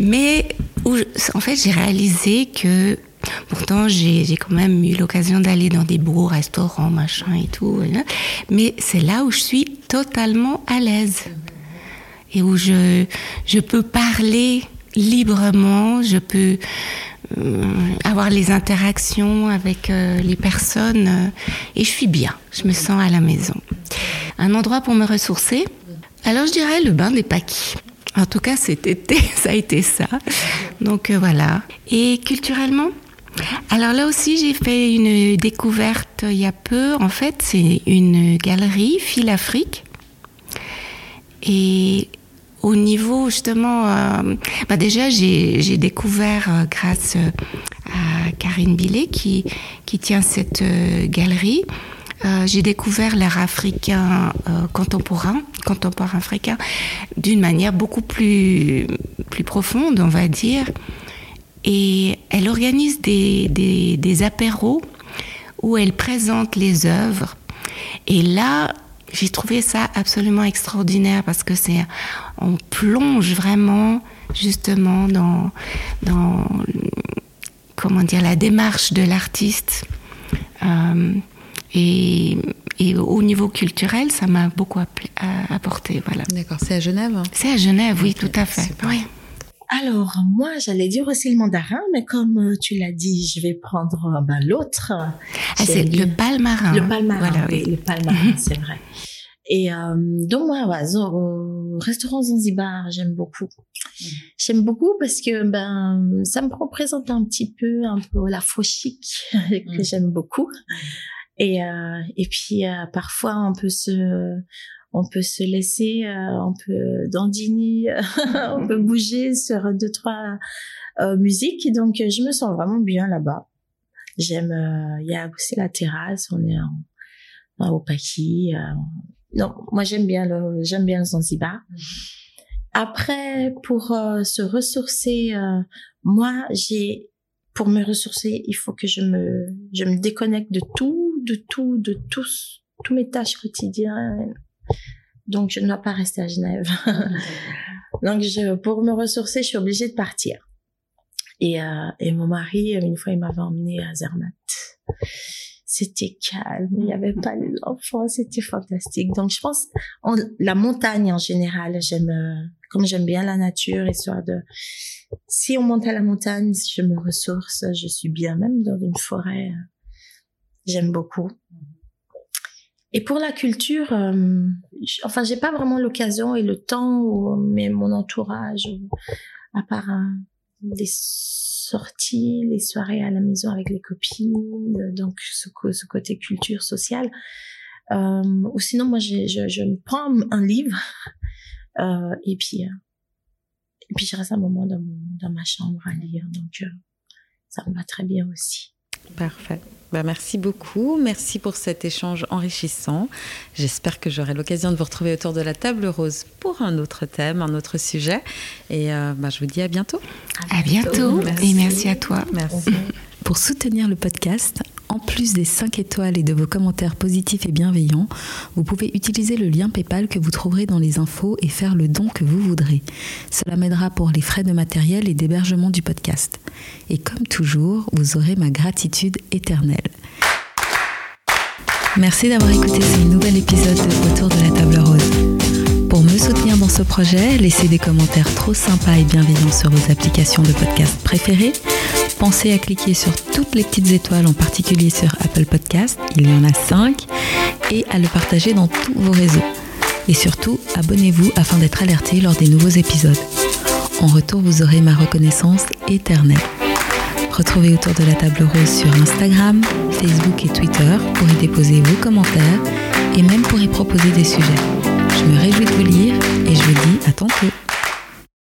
mais où, en fait, j'ai réalisé que Pourtant, j'ai quand même eu l'occasion d'aller dans des beaux restaurants, machin et tout. Mais c'est là où je suis totalement à l'aise et où je, je peux parler librement, je peux euh, avoir les interactions avec euh, les personnes euh, et je suis bien, je me sens à la maison. Un endroit pour me ressourcer Alors je dirais le bain des paquis. En tout cas cet été, (laughs) ça a été ça. Donc euh, voilà. Et culturellement? Alors là aussi, j'ai fait une découverte il y a peu. En fait, c'est une galerie Fil Afrique. Et au niveau justement, euh, bah déjà j'ai découvert euh, grâce à Karine Billet qui qui tient cette galerie. Euh, j'ai découvert l'art africain euh, contemporain, contemporain africain, d'une manière beaucoup plus plus profonde, on va dire. Et elle organise des, des, des apéros où elle présente les œuvres. Et là, j'ai trouvé ça absolument extraordinaire parce que c'est, on plonge vraiment justement dans, dans, comment dire, la démarche de l'artiste. Euh, et, et au niveau culturel, ça m'a beaucoup apporté. Voilà. D'accord, c'est à Genève hein C'est à Genève, oui, tout à fait. super. Oui. Alors, moi, j'allais dire aussi le mandarin, mais comme euh, tu l'as dit, je vais prendre euh, ben, l'autre. Ah, c'est le palmarin. Le palmarin, Voilà, oui, oui. le palmarin, (laughs) c'est vrai. Et euh, donc moi, ouais, au restaurant Zanzibar, j'aime beaucoup. J'aime beaucoup parce que ben ça me représente un petit peu un peu la faux chic (laughs) que Mm. j'aime beaucoup. Et euh, et puis euh, parfois on peut se on peut se laisser, euh, on peut dandiner, (laughs) on peut bouger sur deux trois euh, musiques. Donc je me sens vraiment bien là-bas. J'aime. Il y a aussi la terrasse. On est au Paki. non, moi j'aime bien le j'aime bien le Zanzibar. Après, pour se ressourcer, moi j'ai pour me ressourcer, il faut que je me je me déconnecte de tout, de tout, de tous tous mes tâches quotidiennes. Donc je ne dois pas rester à Genève. (laughs) Donc je pour me ressourcer, je suis obligée de partir. Et euh, et mon mari une fois il m'avait emmené à Zermatt. C'était calme, il n'y avait pas les enfants, c'était fantastique. Donc je pense en, la montagne en général, j'aime euh, comme j'aime bien la nature, histoire de si on monte à la montagne, je me ressource, je suis bien même dans une forêt. Euh, J'aime beaucoup. Et pour la culture, euh, enfin, j'ai pas vraiment l'occasion et le temps, ou, mais mon entourage, ou- à part un- les sorties, les soirées à la maison avec les copines, donc ce, côté culture sociale. Euh, ou sinon, moi, je, je, je prends un livre euh, et puis euh, et puis je reste un moment dans, dans ma chambre à lire. Donc euh, ça me va très bien aussi. Parfait. Ben, merci beaucoup. Merci pour cet échange enrichissant. J'espère que j'aurai l'occasion de vous retrouver autour de la table rose pour un autre thème, un autre sujet. Et euh, ben, je vous dis à bientôt. À bientôt. Et merci à toi. Merci. Pour soutenir le podcast, en plus des 5 étoiles et de vos commentaires positifs et bienveillants, vous pouvez utiliser le lien PayPal que vous trouverez dans les infos et faire le don que vous voudrez. Cela m'aidera pour les frais de matériel et d'hébergement du podcast. Et comme toujours, vous aurez ma gratitude éternelle. Merci d'avoir écouté ce nouvel épisode de Autour de la table rose. Pour me soutenir dans ce projet, laissez des commentaires trop sympas et bienveillants sur vos applications de podcast préférées. Pensez à cliquer sur toutes les petites étoiles, en particulier sur Apple Podcast, il y en a 5, et à le partager dans tous vos réseaux. Et surtout, abonnez-vous afin d'être alerté lors des nouveaux épisodes. En retour, vous aurez ma reconnaissance éternelle. Retrouvez autour de la table rose sur Instagram, Facebook et Twitter pour y déposer vos commentaires et même pour y proposer des sujets. Je me réjouis de vous lire et je vous dis à tantôt.